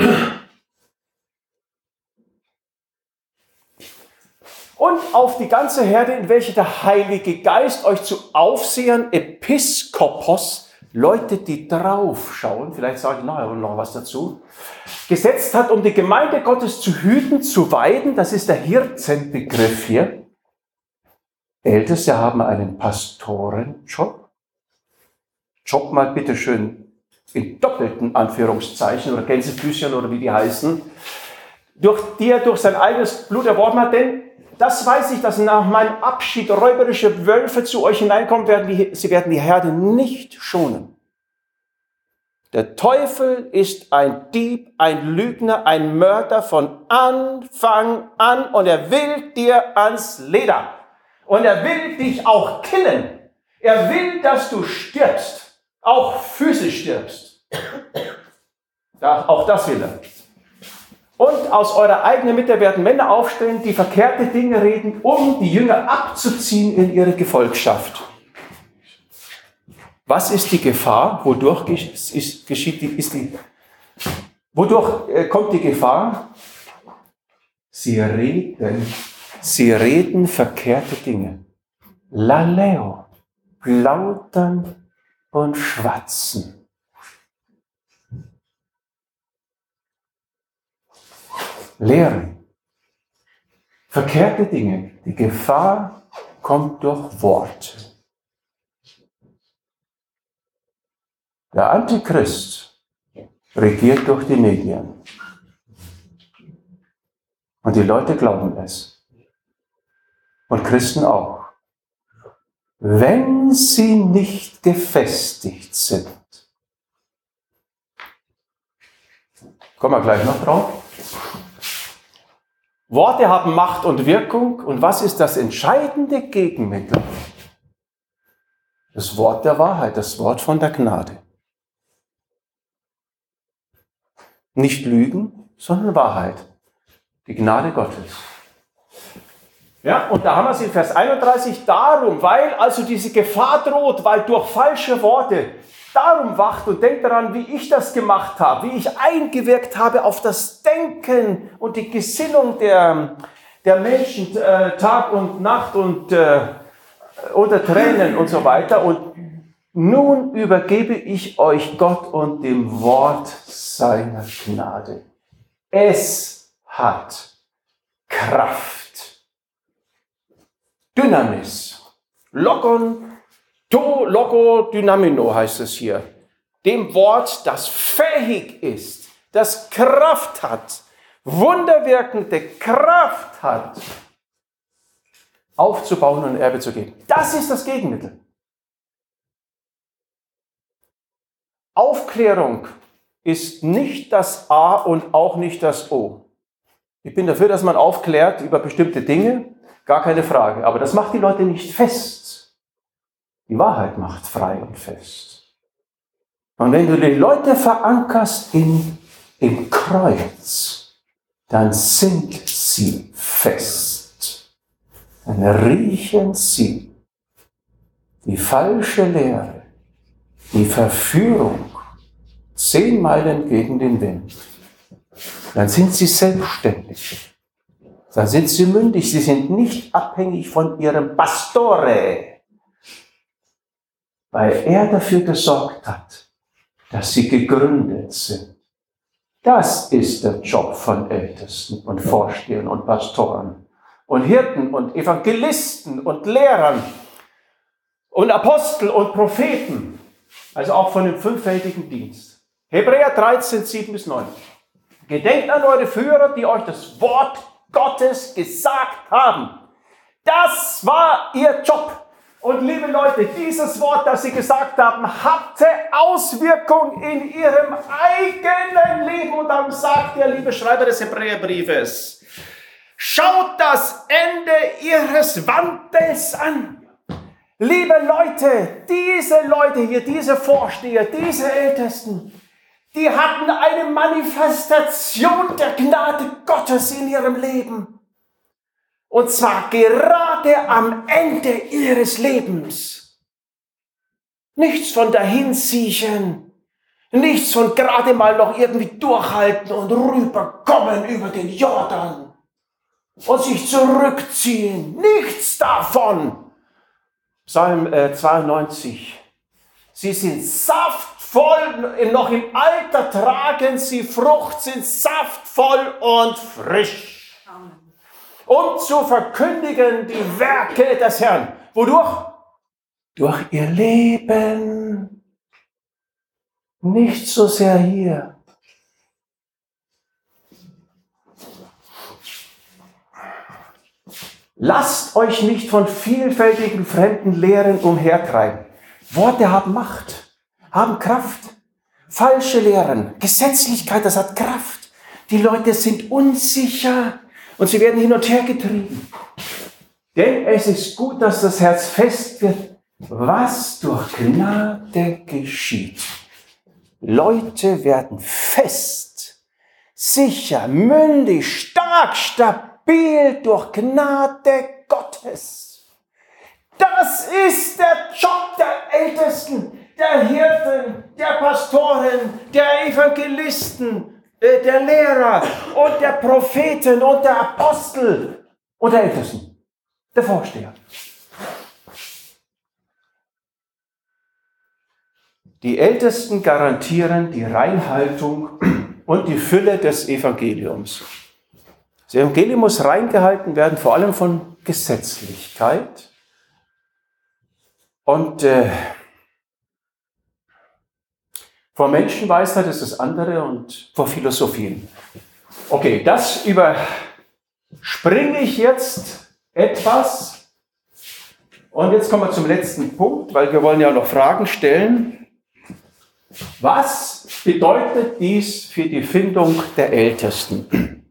und auf die ganze Herde, in welche der Heilige Geist euch zu Aufsehern, Episkopos, Leute, die draufschauen, vielleicht sage ich nachher noch was dazu, gesetzt hat, um die Gemeinde Gottes zu hüten, zu weiden, das ist der Hirtenbegriff hier. Älteste haben einen Pastorenjob. Job mal bitteschön in doppelten Anführungszeichen oder Gänsefüßchen oder wie die heißen, durch die er durch sein eigenes Blut erworben hat, denn das weiß ich, dass nach meinem Abschied räuberische Wölfe zu euch hineinkommen werden. Sie werden die Herde nicht schonen. Der Teufel ist ein Dieb, ein Lügner, ein Mörder von Anfang an und er will dir ans Leder. Und er will dich auch killen. Er will, dass du stirbst, auch physisch stirbst. auch das will er. Und aus eurer eigenen Mitte werden Männer aufstehen, die verkehrte Dinge reden, um die Jünger abzuziehen in ihre Gefolgschaft. Was ist die Gefahr? Wodurch geschieht die, ist die, wodurch äh, kommt die Gefahr? Sie reden, sie reden verkehrte Dinge. Laleo, plaudern und schwatzen. Lehren, verkehrte Dinge. Die Gefahr kommt durch Worte. Der Antichrist regiert durch die Medien. Und die Leute glauben es. Und Christen auch. Wenn sie nicht gefestigt sind. Kommen wir gleich noch drauf. Worte haben Macht und Wirkung. Und was ist das entscheidende Gegenmittel? Das Wort der Wahrheit, das Wort von der Gnade. Nicht Lügen, sondern Wahrheit. Die Gnade Gottes. Ja, und da haben wir es in Vers 31 darum, weil also diese Gefahr droht, weil durch falsche Worte, darum wacht und denkt daran, wie ich das gemacht habe, wie ich eingewirkt habe auf das Denken und die Gesinnung der, der Menschen äh, Tag und Nacht und äh, unter Tränen und so weiter. Und nun übergebe ich euch Gott und dem Wort seiner Gnade. Es hat Kraft. Dynamis. Logon, to, logo, dynamino heißt es hier. Dem Wort, das fähig ist, das Kraft hat, wunderwirkende Kraft hat, aufzubauen und Erbe zu geben. Das ist das Gegenmittel. Aufklärung ist nicht das A und auch nicht das O. Ich bin dafür, dass man aufklärt über bestimmte Dinge, gar keine Frage. Aber das macht die Leute nicht fest. Die Wahrheit macht frei und fest. Und wenn du die Leute verankerst in, im Kreuz, dann sind sie fest. Dann riechen sie die falsche Lehre die Verführung zehn Meilen gegen den Wind, dann sind sie selbstständig. Dann sind sie mündig. Sie sind nicht abhängig von ihrem Pastore, weil er dafür gesorgt hat, dass sie gegründet sind. Das ist der Job von Ältesten und Vorstehern und Pastoren und Hirten und Evangelisten und Lehrern und Apostel und Propheten. Also auch von dem fünffältigen Dienst. Hebräer 13, 7 bis 9. Gedenkt an eure Führer, die euch das Wort Gottes gesagt haben. Das war ihr Job. Und liebe Leute, dieses Wort, das sie gesagt haben, hatte Auswirkung in ihrem eigenen Leben. Und darum sagt der liebe Schreiber des Hebräerbriefes, schaut das Ende ihres Wandels an. Liebe Leute, diese Leute hier, diese Vorsteher, diese Ältesten, die hatten eine Manifestation der Gnade Gottes in ihrem Leben. Und zwar gerade am Ende ihres Lebens. Nichts von dahinsiechen, nichts von gerade mal noch irgendwie durchhalten und rüberkommen über den Jordan und sich zurückziehen. Nichts davon. Psalm 92. Äh, sie sind saftvoll, noch im Alter tragen sie Frucht, sind saftvoll und frisch. Um zu verkündigen die Werke des Herrn. Wodurch? Durch ihr Leben. Nicht so sehr hier. Lasst euch nicht von vielfältigen fremden Lehren umhertreiben. Worte haben Macht, haben Kraft. Falsche Lehren, Gesetzlichkeit, das hat Kraft. Die Leute sind unsicher und sie werden hin und her getrieben. Denn es ist gut, dass das Herz fest wird, was durch Gnade geschieht. Leute werden fest, sicher, mündig, stark, stabil durch Gnade Gottes. Das ist der Job der Ältesten. der Hirten, der Pastoren, der Evangelisten, der Lehrer und der Propheten und der Apostel und der Ältesten, der Vorsteher. Die Ältesten garantieren die Reinhaltung und die Fülle des Evangeliums. Das Evangelium muss reingehalten werden, vor allem von Gesetzlichkeit. Und äh, vor Menschenweisheit ist das andere und vor Philosophien. Okay, das überspringe ich jetzt etwas. Und jetzt kommen wir zum letzten Punkt, weil wir wollen ja noch Fragen stellen. Was bedeutet dies für die Findung der Ältesten?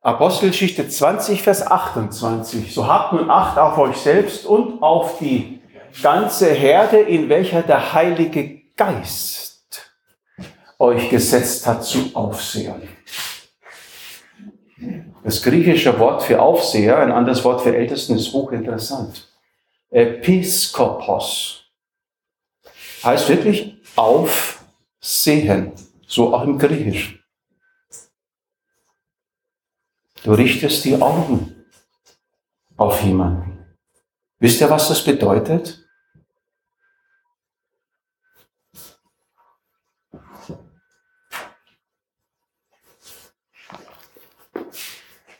Apostelgeschichte 20, Vers 28. So habt nun Acht auf euch selbst und auf die ganze Herde, in welcher der Heilige Geist euch gesetzt hat zu Aufsehern. Das griechische Wort für Aufseher, ein anderes Wort für Ältesten, ist hochinteressant. Episkopos heißt wirklich aufsehen, so auch im Griechisch. Du richtest die Augen auf jemanden. Wisst ihr, was das bedeutet?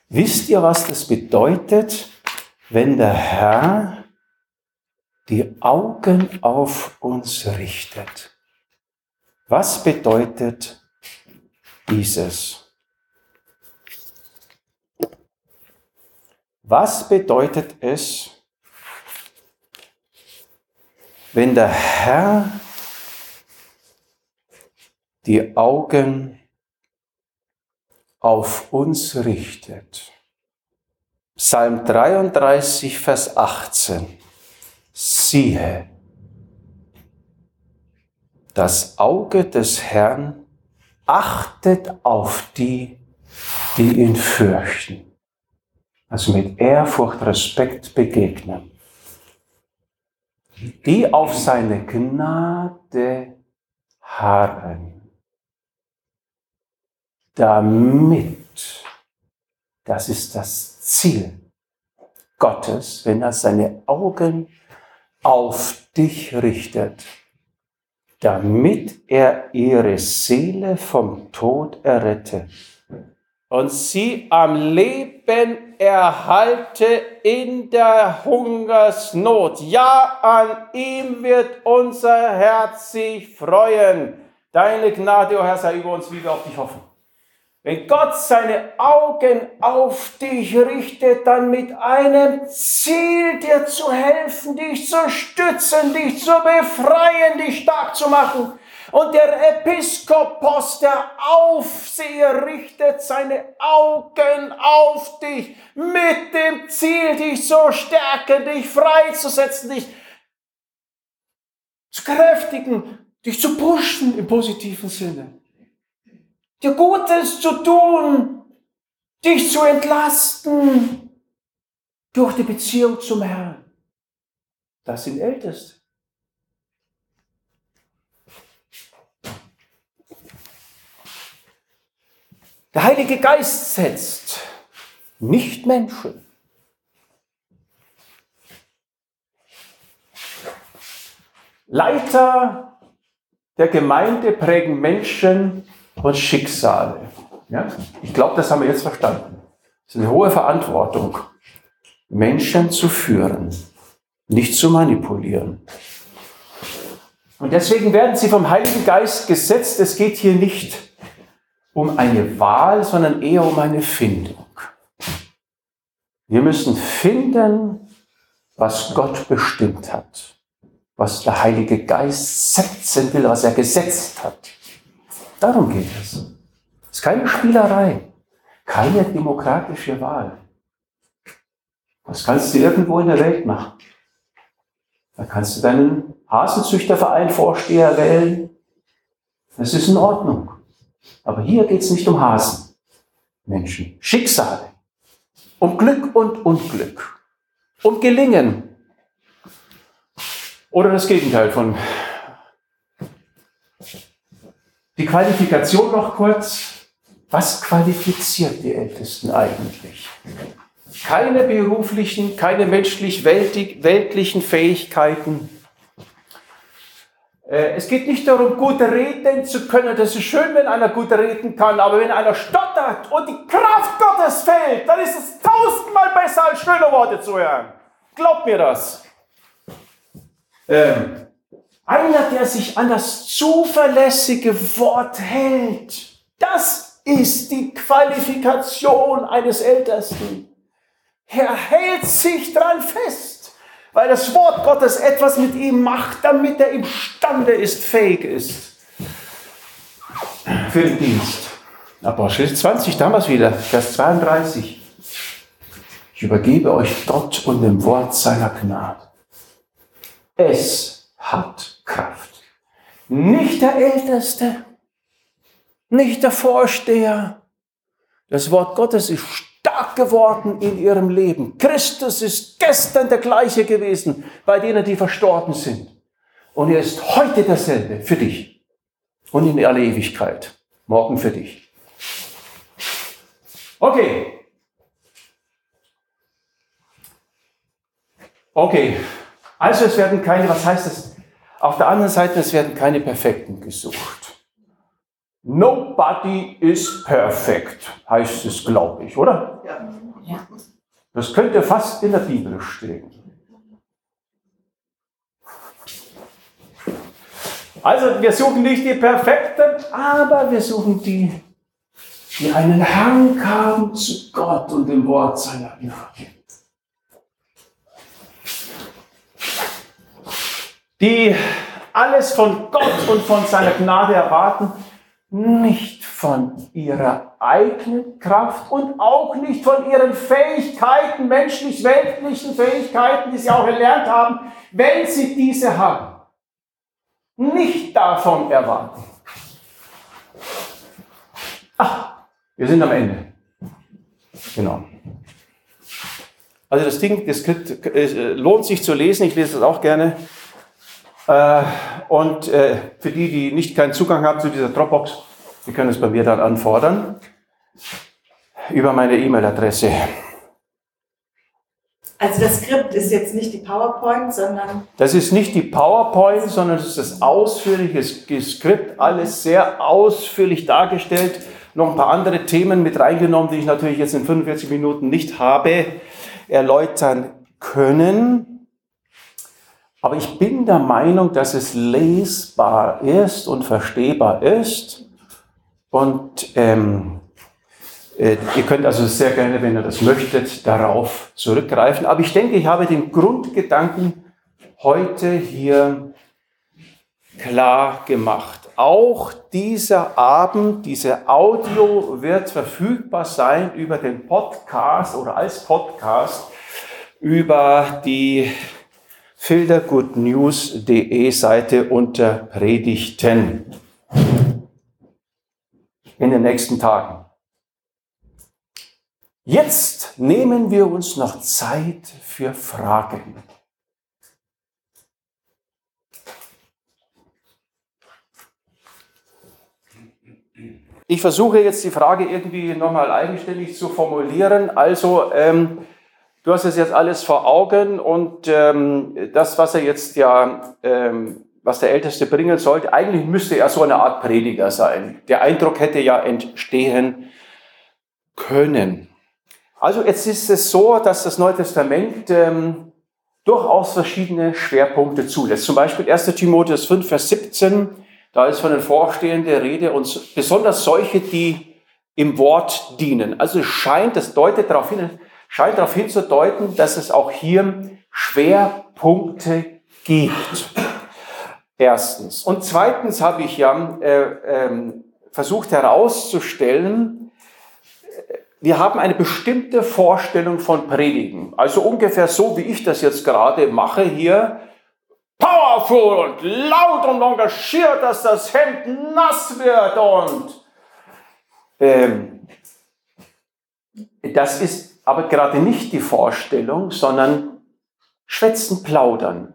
Wisst ihr, was das bedeutet, wenn der Herr die Augen auf uns richtet. Was bedeutet dieses? Was bedeutet es, wenn der Herr die Augen auf uns richtet? Psalm 33, Vers 18 siehe, das Auge des Herrn achtet auf die, die ihn fürchten. Also mit Ehrfurcht, Respekt begegnen. Die auf seine Gnade harren. Damit, das ist das Ziel Gottes, wenn er seine Augen auf dich richtet, damit er ihre Seele vom Tod errette und sie am Leben erhalte in der Hungersnot. Ja, an ihm wird unser Herz sich freuen. Deine Gnade, o oh Herr, sei über uns, wie wir auf dich hoffen. Wenn Gott seine Augen auf dich richtet, dann mit einem Ziel, dir zu helfen, dich zu stützen, dich zu befreien, dich stark zu machen. Und der Episkopos, der Aufseher, richtet seine Augen auf dich mit dem Ziel, dich zu stärken, dich freizusetzen, dich zu kräftigen, dich zu pushen im positiven Sinne dir Gutes zu tun, dich zu entlasten durch die Beziehung zum Herrn. Das sind Älteste. Der Heilige Geist setzt, nicht Menschen. Leiter der Gemeinde prägen Menschen, und Schicksale. Ja? Ich glaube, das haben wir jetzt verstanden. Es ist eine hohe Verantwortung, Menschen zu führen, nicht zu manipulieren. Und deswegen werden sie vom Heiligen Geist gesetzt. Es geht hier nicht um eine Wahl, sondern eher um eine Findung. Wir müssen finden, was Gott bestimmt hat, was der Heilige Geist setzen will, was er gesetzt hat. Darum geht es. Es ist keine Spielerei, keine demokratische Wahl. Das kannst du irgendwo in der Welt machen. Da kannst du deinen Hasenzüchterverein Vorsteher wählen. Das ist in Ordnung. Aber hier geht es nicht um Hasen. Menschen, Schicksale, um Glück und Unglück, um Gelingen Oder das Gegenteil von. Die Qualifikation noch kurz. Was qualifiziert die Ältesten eigentlich? Keine beruflichen, keine menschlich weltlichen Fähigkeiten. Äh, es geht nicht darum, gut reden zu können. Das ist schön, wenn einer gut reden kann. Aber wenn einer stottert und die Kraft Gottes fehlt, dann ist es tausendmal besser, als schöne Worte zu hören. Glaubt mir das. Ähm, einer, der sich an das zuverlässige Wort hält, das ist die Qualifikation eines Ältesten. Er hält sich dran fest, weil das Wort Gottes etwas mit ihm macht, damit er imstande ist, fähig ist für den Dienst. Apostel 20, damals wieder, Vers 32. Ich übergebe euch Gott und dem Wort seiner Gnade. Es hat Kraft. Nicht der Älteste, nicht der Vorsteher. Das Wort Gottes ist stark geworden in ihrem Leben. Christus ist gestern der gleiche gewesen bei denen, die verstorben sind. Und er ist heute derselbe für dich und in alle Ewigkeit. Morgen für dich. Okay. Okay. Also es werden keine, was heißt das? Auf der anderen Seite, es werden keine Perfekten gesucht. Nobody is perfect, heißt es, glaube ich, oder? Ja. Das könnte fast in der Bibel stehen. Also wir suchen nicht die Perfekten, aber wir suchen die, die einen Hang haben zu Gott und dem Wort seiner Gnade. Die alles von Gott und von seiner Gnade erwarten nicht von ihrer eigenen Kraft und auch nicht von ihren Fähigkeiten, menschlich-weltlichen Fähigkeiten, die sie auch erlernt haben, wenn sie diese haben. Nicht davon erwarten. Ach, wir sind am Ende. Genau. Also das Ding, das äh, lohnt sich zu lesen, ich lese das auch gerne. Äh, und äh, für die, die nicht keinen Zugang haben zu dieser Dropbox, die können es bei mir dann anfordern über meine E-Mail-Adresse. Also das Skript ist jetzt nicht die PowerPoint, sondern... Das ist nicht die PowerPoint, sondern es ist das ausführliche Skript, alles sehr ausführlich dargestellt. Noch ein paar andere Themen mit reingenommen, die ich natürlich jetzt in 45 Minuten nicht habe erläutern können. Aber ich bin der Meinung, dass es lesbar ist und verstehbar ist. Und ähm, äh, ihr könnt also sehr gerne, wenn ihr das möchtet, darauf zurückgreifen. Aber ich denke, ich habe den Grundgedanken heute hier klar gemacht. Auch dieser Abend, diese Audio wird verfügbar sein über den Podcast oder als Podcast über die filtergoodnews.de Seite unter Predigten in den nächsten Tagen. Jetzt nehmen wir uns noch Zeit für Fragen. Ich versuche jetzt die Frage irgendwie nochmal eigenständig zu formulieren. Also, ähm, Du hast es jetzt alles vor Augen und ähm, das, was er jetzt ja, ähm, was der Älteste bringen sollte, eigentlich müsste er so eine Art Prediger sein. Der Eindruck hätte ja entstehen können. Also jetzt ist es so, dass das Neue Testament ähm, durchaus verschiedene Schwerpunkte zulässt. Zum Beispiel 1 Timotheus 5, Vers 17, da ist von den Vorstehenden der Rede und besonders solche, die im Wort dienen. Also es scheint, das deutet darauf hin, scheint darauf hinzudeuten, dass es auch hier Schwerpunkte gibt. Erstens. Und zweitens habe ich ja äh, äh, versucht herauszustellen, wir haben eine bestimmte Vorstellung von Predigen. Also ungefähr so, wie ich das jetzt gerade mache hier. Powerful und laut und engagiert, dass das Hemd nass wird und ähm, das ist aber gerade nicht die Vorstellung, sondern schwätzen, plaudern.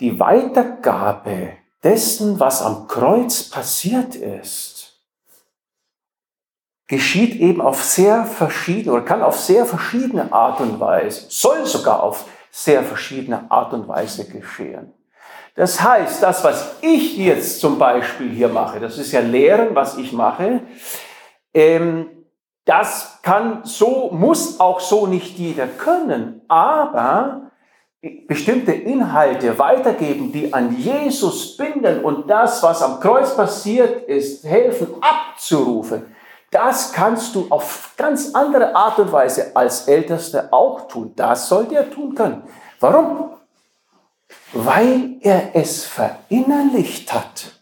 die Weitergabe dessen, was am Kreuz passiert ist, geschieht eben auf sehr verschiedene oder kann auf sehr verschiedene Art und Weise, soll sogar auf sehr verschiedene Art und Weise geschehen. Das heißt, das, was ich jetzt zum Beispiel hier mache, das ist ja Lehren, was ich mache, ähm, das kann so, muss auch so nicht jeder können, aber bestimmte Inhalte weitergeben, die an Jesus binden und das, was am Kreuz passiert ist, helfen abzurufen, das kannst du auf ganz andere Art und Weise als Älteste auch tun. Das sollte er tun können. Warum? Weil er es verinnerlicht hat.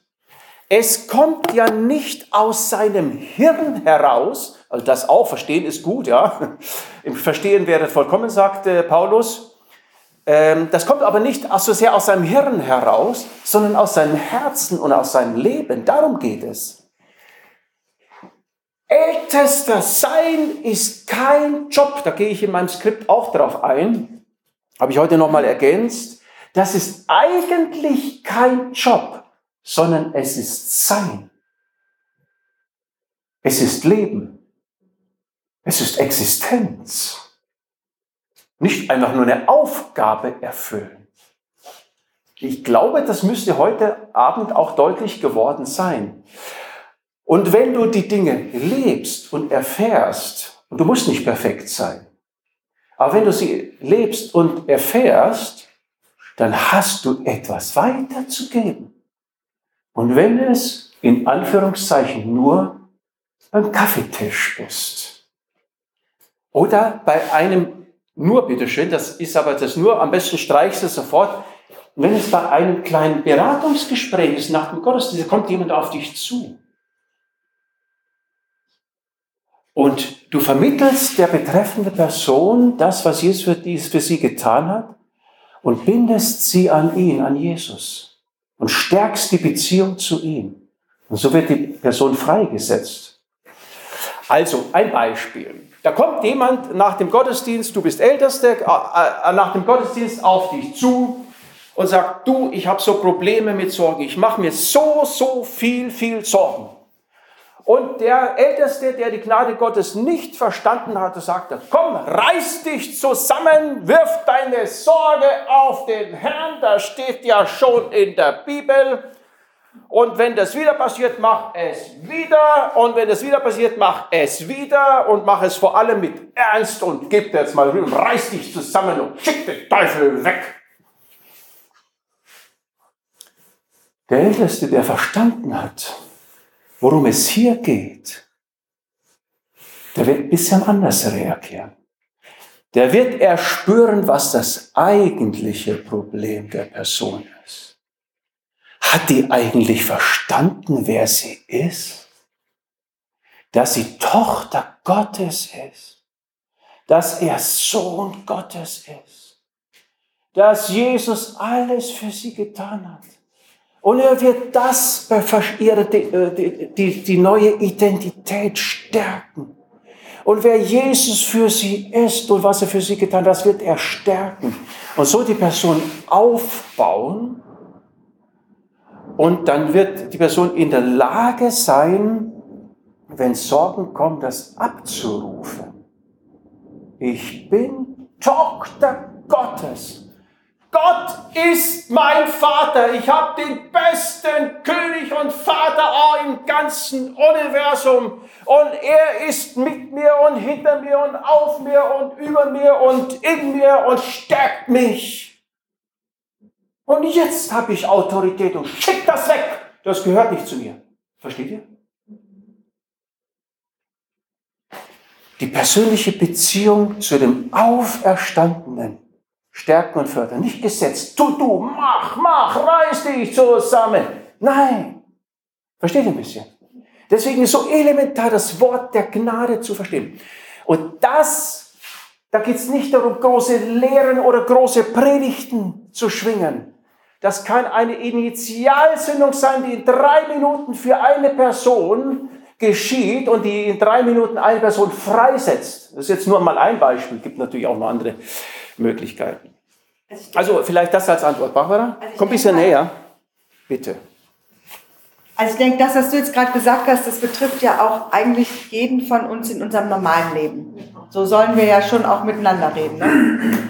Es kommt ja nicht aus seinem Hirn heraus, also das auch verstehen ist gut, ja. Im Verstehen wäre vollkommen, sagt Paulus. Ähm, das kommt aber nicht so sehr aus seinem Hirn heraus, sondern aus seinem Herzen und aus seinem Leben. Darum geht es. Ältester sein ist kein Job. Da gehe ich in meinem Skript auch drauf ein. Habe ich heute nochmal ergänzt. Das ist eigentlich kein Job, sondern es ist Sein. Es ist Leben. Es ist Existenz. Nicht einfach nur eine Aufgabe erfüllen. Ich glaube, das müsste heute Abend auch deutlich geworden sein. Und wenn du die Dinge lebst und erfährst, und du musst nicht perfekt sein, aber wenn du sie lebst und erfährst, dann hast du etwas weiterzugeben. Und wenn es in Anführungszeichen nur beim Kaffeetisch ist oder bei einem nur, bitteschön, das ist aber das nur, am besten streichst du sofort, wenn es bei einem kleinen Beratungsgespräch ist nach dem Gottesdienst, kommt jemand auf dich zu. Und du vermittelst der betreffenden Person das, was Jesus für, dies für sie getan hat und bindest sie an ihn, an Jesus und stärkst die Beziehung zu ihm. Und so wird die Person freigesetzt. Also ein Beispiel. Da kommt jemand nach dem Gottesdienst, du bist Ältester, äh, äh, nach dem Gottesdienst auf dich zu und sagt, du, ich habe so Probleme mit Sorgen, ich mache mir so, so viel, viel Sorgen. Und der Älteste, der die Gnade Gottes nicht verstanden hatte, sagte, komm, reiß dich zusammen, wirf deine Sorge auf den Herrn, das steht ja schon in der Bibel. Und wenn das wieder passiert, mach es wieder. Und wenn es wieder passiert, mach es wieder. Und mach es vor allem mit Ernst und gib dir jetzt mal und reiß dich zusammen und schick den Teufel weg. Der Älteste, der verstanden hat, worum es hier geht, der wird ein bisschen anders reagieren. Der wird erspüren, was das eigentliche Problem der Person ist. Hat die eigentlich verstanden, wer sie ist? Dass sie Tochter Gottes ist. Dass er Sohn Gottes ist. Dass Jesus alles für sie getan hat. Und er wird das bei ihrer, die, die, die neue Identität stärken. Und wer Jesus für sie ist und was er für sie getan hat, das wird er stärken. Und so die Person aufbauen und dann wird die Person in der Lage sein, wenn Sorgen kommen, das abzurufen. Ich bin Tochter Gottes. Gott ist mein Vater. Ich habe den besten König und Vater im ganzen Universum. Und er ist mit mir und hinter mir und auf mir und über mir und in mir und stärkt mich. Und jetzt habe ich Autorität und schick das weg. Das gehört nicht zu mir. Versteht ihr? Die persönliche Beziehung zu dem Auferstandenen stärken und fördern. Nicht gesetzt. Tu, du, mach, mach, reiß dich zusammen. Nein. Versteht ihr ein bisschen? Deswegen ist so elementar das Wort der Gnade zu verstehen. Und das, da geht es nicht darum, große Lehren oder große Predigten zu schwingen. Das kann eine Initialzündung sein, die in drei Minuten für eine Person geschieht und die in drei Minuten eine Person freisetzt. Das ist jetzt nur mal ein Beispiel, gibt natürlich auch noch andere Möglichkeiten. Also, Also vielleicht das als Antwort. Barbara, Also komm ein bisschen mal- näher. Bitte. also ich denke, das, was du jetzt gerade gesagt hast, das betrifft ja auch eigentlich jeden von uns in unserem normalen Leben. So sollen wir ja schon auch miteinander reden. Ne?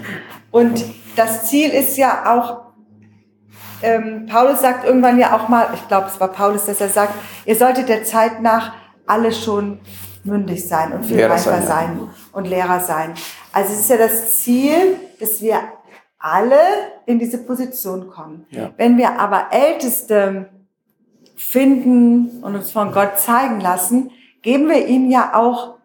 Und das Ziel ist ja auch, ähm, Paulus sagt irgendwann ja auch mal, ich glaube, es war Paulus, dass er sagt, ihr solltet der Zeit nach alle schon mündig sein und viel Lehrer reifer sein, sein, ja. und Lehrer sein. Also es ist ja das Ziel, dass wir alle in diese Position kommen. Ja. Wenn wir aber Älteste finden und uns von Gott zeigen lassen, geben wir ihnen ja auch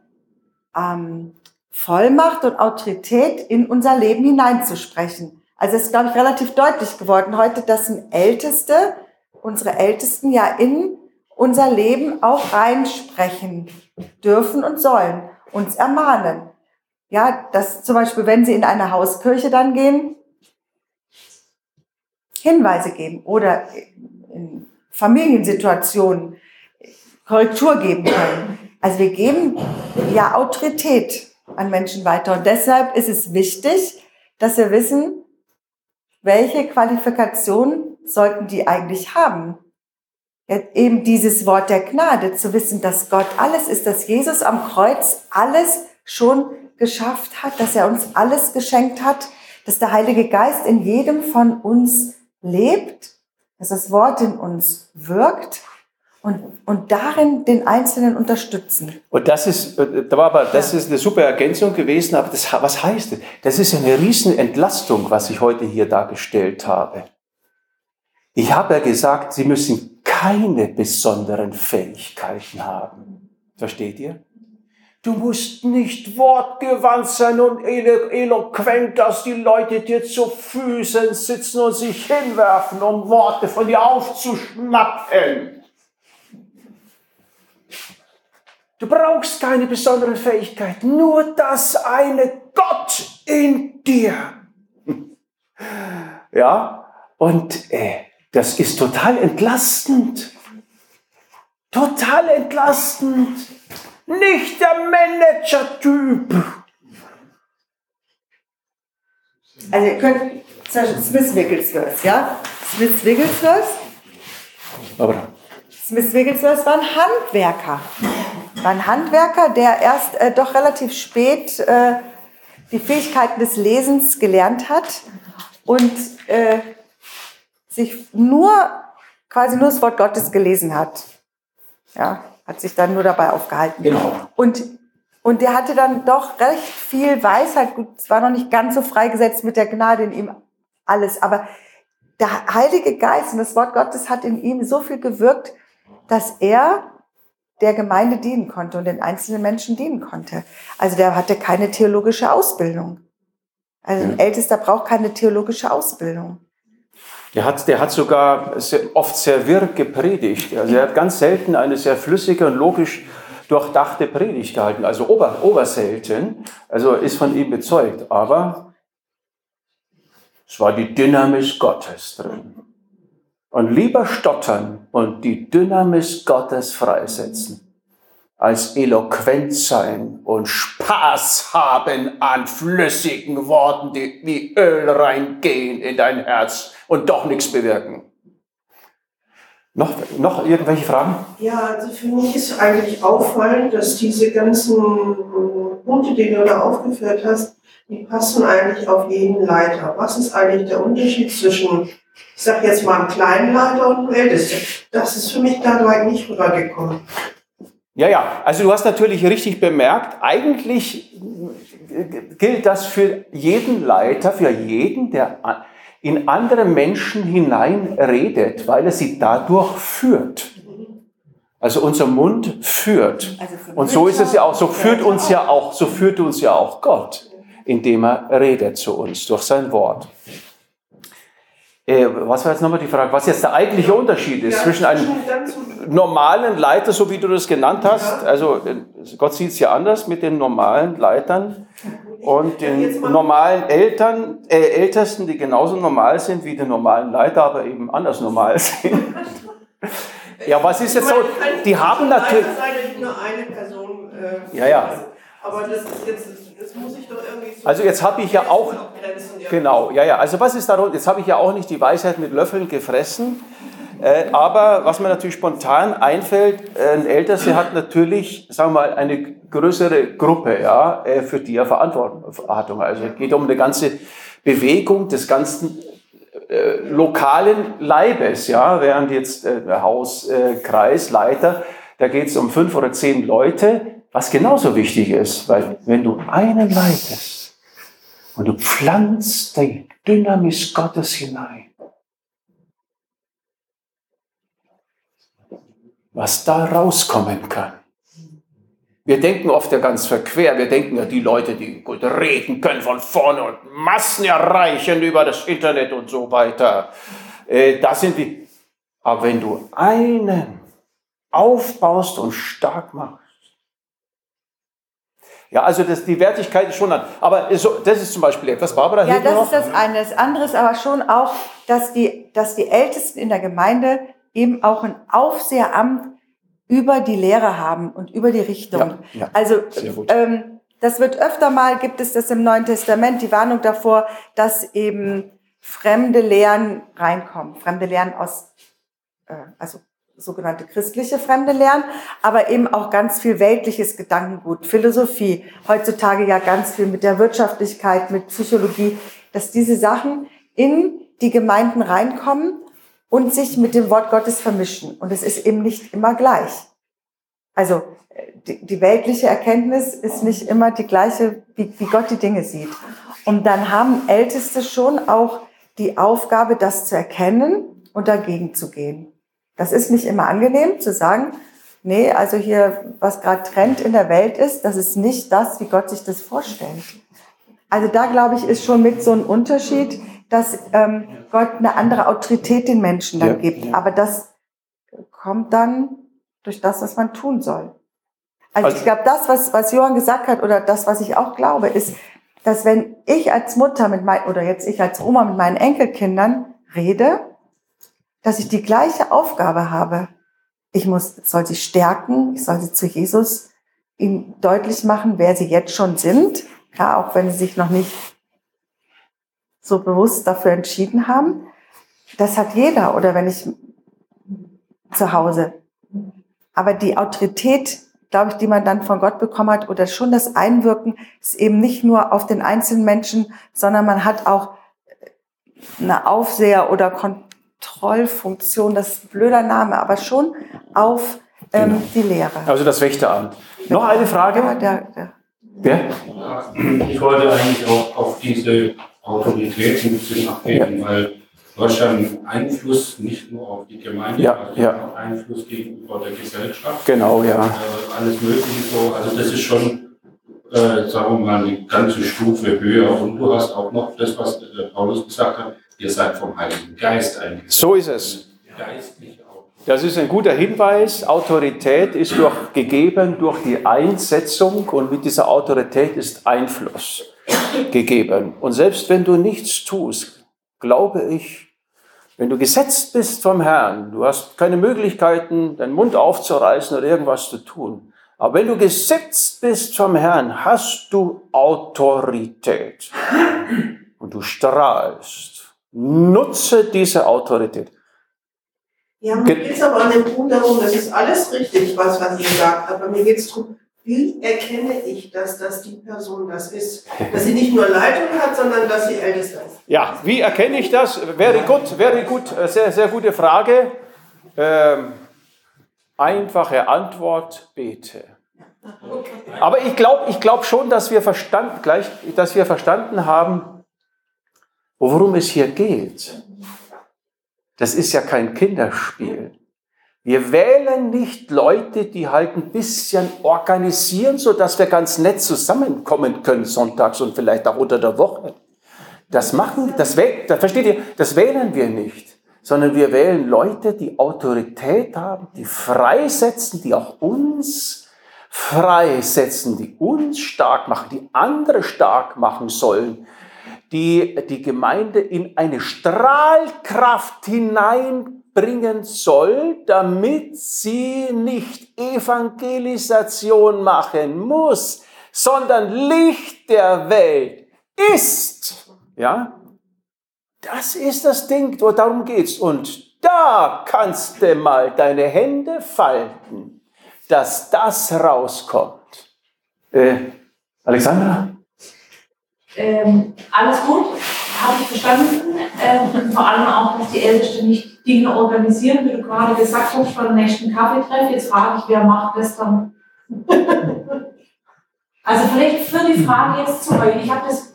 ähm, Vollmacht und Autorität in unser Leben hineinzusprechen. Also es ist, glaube ich, relativ deutlich geworden heute, dass ein Älteste, unsere Ältesten ja in unser Leben auch reinsprechen dürfen und sollen, uns ermahnen. Ja, dass zum Beispiel, wenn sie in eine Hauskirche dann gehen, Hinweise geben oder in Familiensituationen Korrektur geben können. Also wir geben ja Autorität an Menschen weiter. Und deshalb ist es wichtig, dass wir wissen, welche Qualifikationen sollten die eigentlich haben. Eben dieses Wort der Gnade, zu wissen, dass Gott alles ist, dass Jesus am Kreuz alles schon geschafft hat, dass er uns alles geschenkt hat, dass der Heilige Geist in jedem von uns lebt, dass das Wort in uns wirkt und, und darin den Einzelnen unterstützen. Und das ist, äh, da war aber, das ist eine super Ergänzung gewesen, aber das, was heißt das? Das ist eine riesen Entlastung, was ich heute hier dargestellt habe. Ich habe ja gesagt, Sie müssen keine besonderen Fähigkeiten haben. Versteht ihr? Du musst nicht wortgewandt sein und elo eloquent, dass die Leute dir zu Füßen sitzen und sich hinwerfen, um Worte von dir aufzuschnappen. Du brauchst keine besonderen Fähigkeiten, nur das eine Gott in dir. Ja, und äh, das ist total entlastend. Total entlastend. Nicht der Manager-Typ. Also ihr könnt Smith Wigglesworth, ja? Smith Wigglesworth, Aber Smith Wigglesworth war ein Handwerker. War ein Handwerker, der erst äh, doch relativ spät äh, die Fähigkeiten des Lesens gelernt hat und äh, sich nur, quasi nur das Wort Gottes gelesen hat. Ja, hat sich dann nur dabei aufgehalten. Genau. Und, und der hatte dann doch recht viel Weisheit. Gut, es war noch nicht ganz so freigesetzt mit der Gnade in ihm alles, aber der Heilige Geist und das Wort Gottes hat in ihm so viel gewirkt, dass er der Gemeinde dienen konnte und den einzelnen Menschen dienen konnte. Also der hatte keine theologische Ausbildung. Also ein Ältester braucht keine theologische Ausbildung. Der hat, der hat sogar sehr, oft sehr wirr gepredigt. Also er hat ganz selten eine sehr flüssige und logisch durchdachte Predigt gehalten. Also ober, oberselten. Also ist von ihm bezeugt. Aber es war die Dynamis Gottes drin. Und lieber stottern und die Dynamis Gottes freisetzen, als eloquent sein und Spaß haben an flüssigen Worten, die wie Öl reingehen in dein Herz und doch nichts bewirken. Noch, noch irgendwelche Fragen? Ja, also für mich ist eigentlich auffallend, dass diese ganzen Punkte, die du da aufgeführt hast, die passen eigentlich auf jeden Leiter. Was ist eigentlich der Unterschied zwischen, ich sag jetzt mal, einem kleinen Leiter und einem Ältesten? Das ist für mich da gleich nicht rübergekommen. Ja, ja, also du hast natürlich richtig bemerkt, eigentlich gilt das für jeden Leiter, für jeden, der in andere Menschen hinein redet, weil er sie dadurch führt. Also unser Mund führt. Also Und so ist es ja auch, so führt uns ja auch, so führt uns ja auch Gott, indem er redet zu uns durch sein Wort. Äh, was war jetzt nochmal die Frage, was jetzt der eigentliche Unterschied ist Ja, zwischen einem normalen Leiter, so wie du das genannt hast. Ja. Also äh, Gott sieht es ja anders mit den normalen Leitern und den normalen Eltern, äh, Ältesten, die genauso normal sind wie die normalen Leiter, aber eben anders normal sind. ja, was ist jetzt so? Die haben natürlich. Äh, Ja, ja. Aber das ist jetzt, das muss ich doch irgendwie so Also jetzt habe ich ja auch, genau, ja, ja, also was ist darum, jetzt habe ich ja auch nicht die Weisheit mit Löffeln gefressen, äh, aber was mir natürlich spontan einfällt, äh, ein Ältester hat natürlich, sagen wir mal, eine größere Gruppe, ja, äh, für die er Verantwortung hat. Also es geht um eine ganze Bewegung des ganzen äh, lokalen Leibes, ja, während jetzt äh, der Hauskreis, Leiter, da geht es um fünf oder zehn Leute, was genauso wichtig ist, weil wenn du einen leitest und du pflanzt die Dynamis Gottes hinein, was da rauskommen kann. Wir denken oft ja ganz verquer. Wir denken ja, die Leute, die gut reden können von vorne und Massen erreichen über das Internet und so weiter. Äh, das sind die. Aber wenn du einen aufbaust und stark machst, ja, also das, die Wertigkeit ist schon an. Aber so, das ist zum Beispiel etwas, Barbara, Ja, das noch. ist das eine. Das andere ist aber schon auch, dass die, dass die Ältesten in der Gemeinde eben auch ein Aufseheramt über die Lehre haben und über die Richtung. Ja, ja. Also ähm, das wird öfter mal, gibt es das im Neuen Testament, die Warnung davor, dass eben fremde Lehren reinkommen. Fremde Lehren aus, äh, also sogenannte christliche fremde Lehren, aber eben auch ganz viel weltliches Gedankengut, Philosophie, heutzutage ja ganz viel mit der Wirtschaftlichkeit, mit Psychologie, dass diese Sachen in die Gemeinden reinkommen und sich mit dem Wort Gottes vermischen. Und es ist eben nicht immer gleich. Also die, die weltliche Erkenntnis ist nicht immer die gleiche, wie, wie Gott die Dinge sieht. Und dann haben Älteste schon auch die Aufgabe, das zu erkennen und dagegen zu gehen. Das ist nicht immer angenehm zu sagen, nee, also hier, was gerade Trend in der Welt ist, das ist nicht das, wie Gott sich das vorstellt. Also da glaube ich, ist schon mit so ein Unterschied, dass ähm, Gott eine andere Autorität den Menschen dann Ja, gibt. Aber das kommt dann durch das, was man tun soll. Also, Also- ich glaube, das, was, was Johann gesagt hat, oder das, was ich auch glaube, ist, dass wenn ich als Mutter mit mein, oder jetzt ich als Oma mit meinen Enkelkindern rede, dass ich die gleiche Aufgabe habe. Ich muss, soll sie stärken, ich soll sie zu Jesus ihnen deutlich machen, wer sie jetzt schon sind. Ja, auch wenn sie sich noch nicht so bewusst dafür entschieden haben. Das hat jeder. Oder wenn ich zu Hause. Aber die Autorität, glaube ich, die man dann von Gott bekommen hat, oder schon das Einwirken, ist eben nicht nur auf den einzelnen Menschen, sondern man hat auch eine Aufseher- oder Kontrollfunktion, das ist ein blöder Name, aber schon auf ähm, die Lehre. Also das Wächteramt. Noch eine Frage? Ja, der, der, Wer? Ich wollte eigentlich auch auf diese Autorität ein bisschen abgeben, weil ja einen Einfluss nicht nur auf die Gemeinde, Ja, also ja. auch Einfluss gegenüber der Gesellschaft. Genau, ja. Äh, alles Mögliche so. Also das ist schon, äh, sagen wir mal, eine ganze Stufe höher. Und du hast auch noch das, was der Paulus gesagt hat, ihr seid vom Heiligen Geist eingesetzt. So ist es. Das ist ein guter Hinweis. Autorität ist durch, gegeben durch die Einsetzung und mit dieser Autorität ist Einfluss gegeben. Und selbst wenn du nichts tust, glaube ich, wenn du gesetzt bist vom Herrn, du hast keine Möglichkeiten, deinen Mund aufzureißen oder irgendwas zu tun. Aber wenn du gesetzt bist vom Herrn, hast du Autorität und du strahlst. Nutze diese Autorität. Ja, mir Ge- geht es aber an dem Punkt darum, das ist alles richtig, was, was ihr sagt, aber mir geht es darum, wie erkenne ich, dass das die Person das ist? Dass sie nicht nur Leitung hat, sondern dass sie Ältester ist. Ja, wie erkenne ich das? Wäre gut, wäre gut, äh, sehr, sehr gute Frage. Ähm, einfache Antwort, bete. Aber ich glaube ich glaub schon, dass wir, verstanden, gleich, dass wir verstanden haben, worum es hier geht. Das ist ja kein Kinderspiel. Wir wählen nicht Leute, die halt ein bisschen organisieren, sodass wir ganz nett zusammenkommen können sonntags und vielleicht auch unter der Woche. Das machen, das, das versteht ihr, das wählen wir nicht, sondern wir wählen Leute, die Autorität haben, die freisetzen, die auch uns freisetzen, die uns stark machen, die andere stark machen sollen, die die Gemeinde in eine Strahlkraft hineinbringen soll, damit sie nicht Evangelisation machen muss, sondern Licht der Welt ist. Ja? Das ist das Ding, wo darum geht's. Und da kannst du mal deine Hände falten, dass das rauskommt. Äh, Alexandra? Ähm, alles gut, habe ich verstanden. Ähm, vor allem auch, dass die Ältesten nicht Dinge organisieren, wie du gerade gesagt hast, vor dem nächsten Kaffeetreff. Jetzt frage ich, wer macht das dann? also vielleicht für die Frage jetzt zu euch. Ich habe das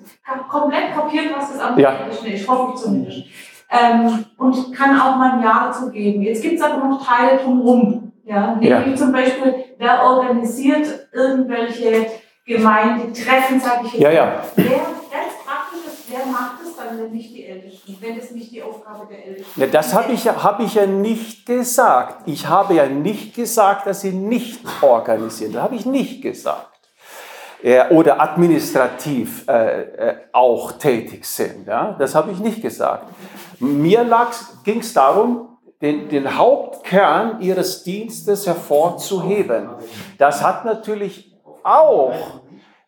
komplett kapiert, was das am ja. ist. Ich hoffe zumindest. Ähm, und kann auch mal ein Ja dazu geben. Jetzt gibt es aber noch Teile drumherum. Ja? Nämlich ja. zum Beispiel, wer organisiert irgendwelche Gemeindetreffen, sage ich jetzt. Ja, ja. Wer, ganz praktisch, wer macht es dann, wenn nicht die Ältesten, wenn es nicht die Aufgabe der Ältesten ist? Das habe ich, hab ich ja nicht gesagt. Ich habe ja nicht gesagt, dass sie nicht organisieren. Das habe ich nicht gesagt. Oder administrativ äh, äh, auch tätig sind. Ja? Das habe ich nicht gesagt. Mir ging es darum, den, den Hauptkern ihres Dienstes hervorzuheben. Das hat natürlich auch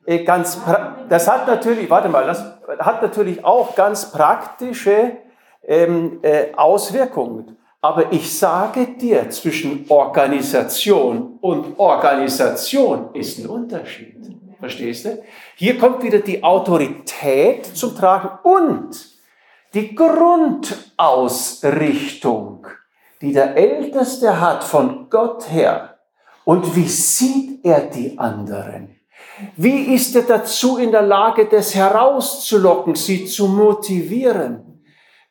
äh, ganz, das hat natürlich, warte mal, das hat natürlich auch ganz praktische ähm, äh, Auswirkungen. Aber ich sage dir, zwischen Organisation und Organisation ist ein Unterschied. Verstehst du? Hier kommt wieder die Autorität zum Tragen und die Grundausrichtung, die der Älteste hat von Gott her. Und wie sieht er die anderen? Wie ist er dazu in der Lage, das herauszulocken, sie zu motivieren?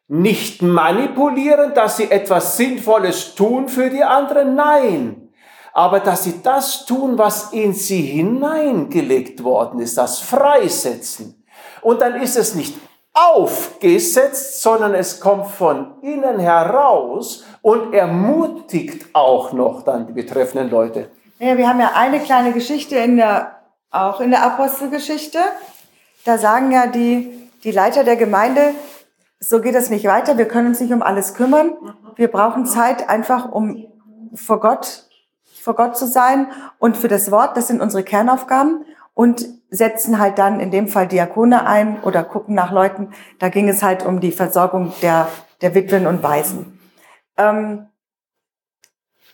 Nicht manipulieren, dass sie etwas Sinnvolles tun für die anderen, nein. Aber dass sie das tun, was in sie hineingelegt worden ist, das Freisetzen. Und dann ist es nicht aufgesetzt, sondern es kommt von innen heraus und ermutigt auch noch dann die betreffenden Leute. Ja, wir haben ja eine kleine Geschichte in der auch in der Apostelgeschichte. Da sagen ja die, die Leiter der Gemeinde, so geht es nicht weiter, wir können uns nicht um alles kümmern. Wir brauchen Zeit einfach, um vor Gott, vor Gott zu sein und für das Wort, das sind unsere Kernaufgaben und setzen halt dann in dem Fall Diakone ein oder gucken nach Leuten. Da ging es halt um die Versorgung der, der Witwen und Waisen. Ähm,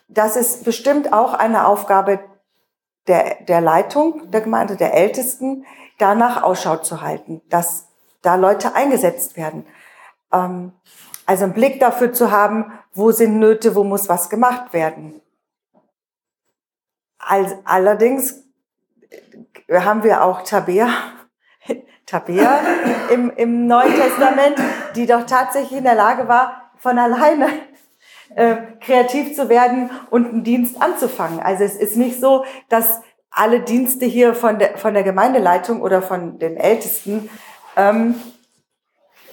das ist bestimmt auch eine Aufgabe der, der Leitung der Gemeinde, der Ältesten, danach Ausschau zu halten, dass da Leute eingesetzt werden. Ähm, also einen Blick dafür zu haben, wo sind Nöte, wo muss was gemacht werden. allerdings haben wir auch Tabea, Tabea im, im Neuen Testament, die doch tatsächlich in der Lage war, von alleine äh, kreativ zu werden und einen Dienst anzufangen. Also es ist nicht so, dass alle Dienste hier von der, von der Gemeindeleitung oder von den Ältesten ähm,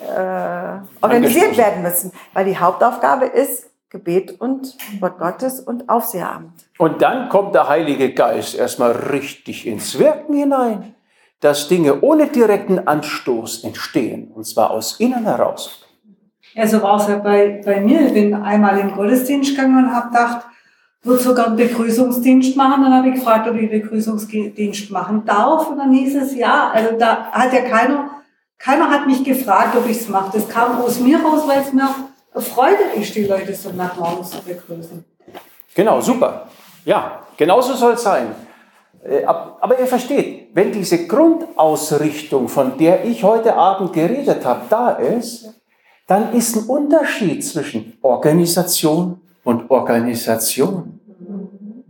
äh, organisiert werden müssen, weil die Hauptaufgabe ist Gebet und Wort Gottes und Aufseheramt. Und dann kommt der Heilige Geist erstmal richtig ins Wirken hinein, dass Dinge ohne direkten Anstoß entstehen, und zwar aus innen heraus. Ja, so war es ja bei, bei mir. Ich bin einmal in den Gottesdienst gegangen und habe gedacht, würde sogar einen Begrüßungsdienst machen. Dann habe ich gefragt, ob ich Begrüßungsdienst machen darf. Und dann hieß es ja. Also da hat ja keiner, keiner hat mich gefragt, ob ich es mache. Das kam aus mir raus, weil es mir Freude ist, die Leute so nach morgens zu begrüßen. Genau, super. Ja, genauso soll es sein. Äh, aber ihr versteht, wenn diese Grundausrichtung, von der ich heute Abend geredet habe, da ist, dann ist ein Unterschied zwischen Organisation und Organisation.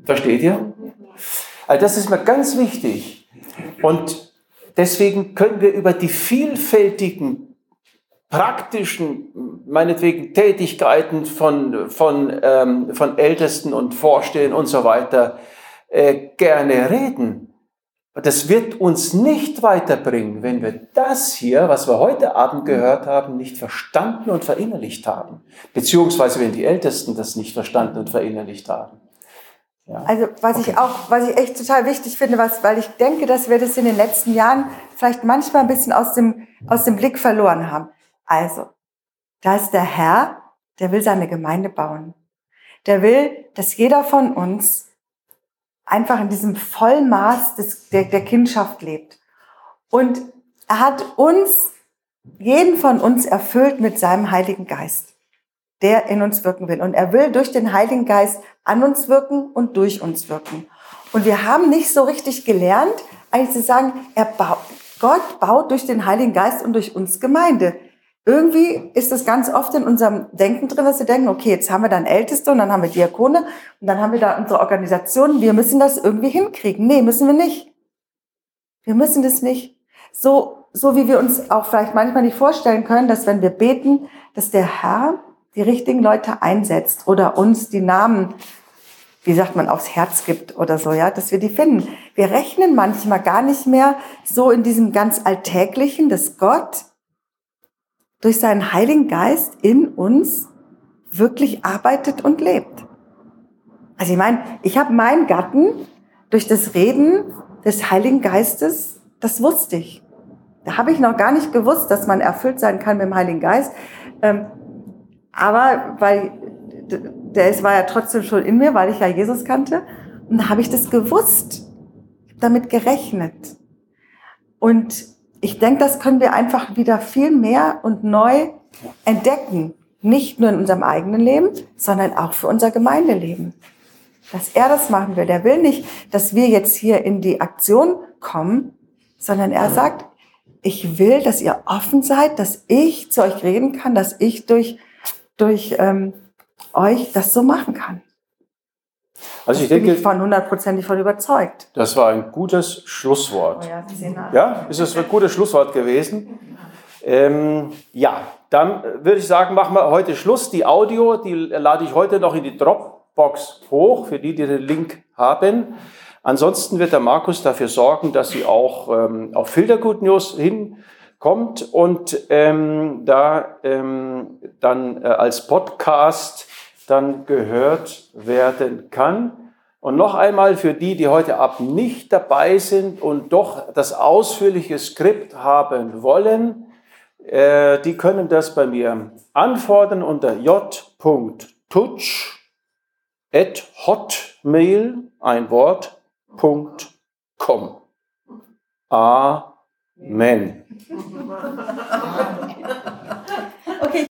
Versteht ihr? Also das ist mir ganz wichtig. Und deswegen können wir über die vielfältigen praktischen, meinetwegen Tätigkeiten von, von, ähm, von Ältesten und Vorstehen und so weiter äh, gerne reden. Das wird uns nicht weiterbringen, wenn wir das hier, was wir heute Abend gehört haben, nicht verstanden und verinnerlicht haben. Beziehungsweise wenn die Ältesten das nicht verstanden und verinnerlicht haben. Ja. Also was okay. ich auch, was ich echt total wichtig finde, was, weil ich denke, dass wir das in den letzten Jahren vielleicht manchmal ein bisschen aus dem, aus dem Blick verloren haben. Also, da ist der Herr, der will seine Gemeinde bauen. Der will, dass jeder von uns einfach in diesem Vollmaß des, der, der Kindschaft lebt. Und er hat uns, jeden von uns erfüllt mit seinem Heiligen Geist, der in uns wirken will. Und er will durch den Heiligen Geist an uns wirken und durch uns wirken. Und wir haben nicht so richtig gelernt, eigentlich zu sagen, er baut, Gott baut durch den Heiligen Geist und durch uns Gemeinde. Irgendwie ist es ganz oft in unserem Denken drin, dass wir denken, okay, jetzt haben wir dann Älteste und dann haben wir Diakone und dann haben wir da unsere Organisation. Wir müssen das irgendwie hinkriegen. Nee, müssen wir nicht. Wir müssen das nicht. So, so wie wir uns auch vielleicht manchmal nicht vorstellen können, dass wenn wir beten, dass der Herr die richtigen Leute einsetzt oder uns die Namen, wie sagt man, aufs Herz gibt oder so, ja, dass wir die finden. Wir rechnen manchmal gar nicht mehr so in diesem ganz Alltäglichen, dass Gott durch seinen Heiligen Geist in uns wirklich arbeitet und lebt. Also ich meine, ich habe meinen Gatten durch das Reden des Heiligen Geistes, das wusste ich. Da habe ich noch gar nicht gewusst, dass man erfüllt sein kann mit dem Heiligen Geist. Ähm, aber weil der war ja trotzdem schon in mir, weil ich ja Jesus kannte. Und da habe ich das gewusst, damit gerechnet. Und ich denke, das können wir einfach wieder viel mehr und neu entdecken. Nicht nur in unserem eigenen Leben, sondern auch für unser Gemeindeleben. Dass er das machen will. Der will nicht, dass wir jetzt hier in die Aktion kommen, sondern er sagt, ich will, dass ihr offen seid, dass ich zu euch reden kann, dass ich durch, durch ähm, euch das so machen kann. Also ich denke, bin ich von hundertprozentig von überzeugt. Das war ein gutes Schlusswort. Oh ja, ja, ist es ein gutes Schlusswort gewesen? Ähm, ja, dann würde ich sagen, machen wir heute Schluss. Die Audio, die lade ich heute noch in die Dropbox hoch, für die, die den Link haben. Ansonsten wird der Markus dafür sorgen, dass sie auch ähm, auf Filtergood News hinkommt und ähm, da ähm, dann äh, als Podcast dann gehört werden kann. Und noch einmal für die, die heute Abend nicht dabei sind und doch das ausführliche Skript haben wollen, äh, die können das bei mir antworten unter j.tutsch ein Wort. Amen.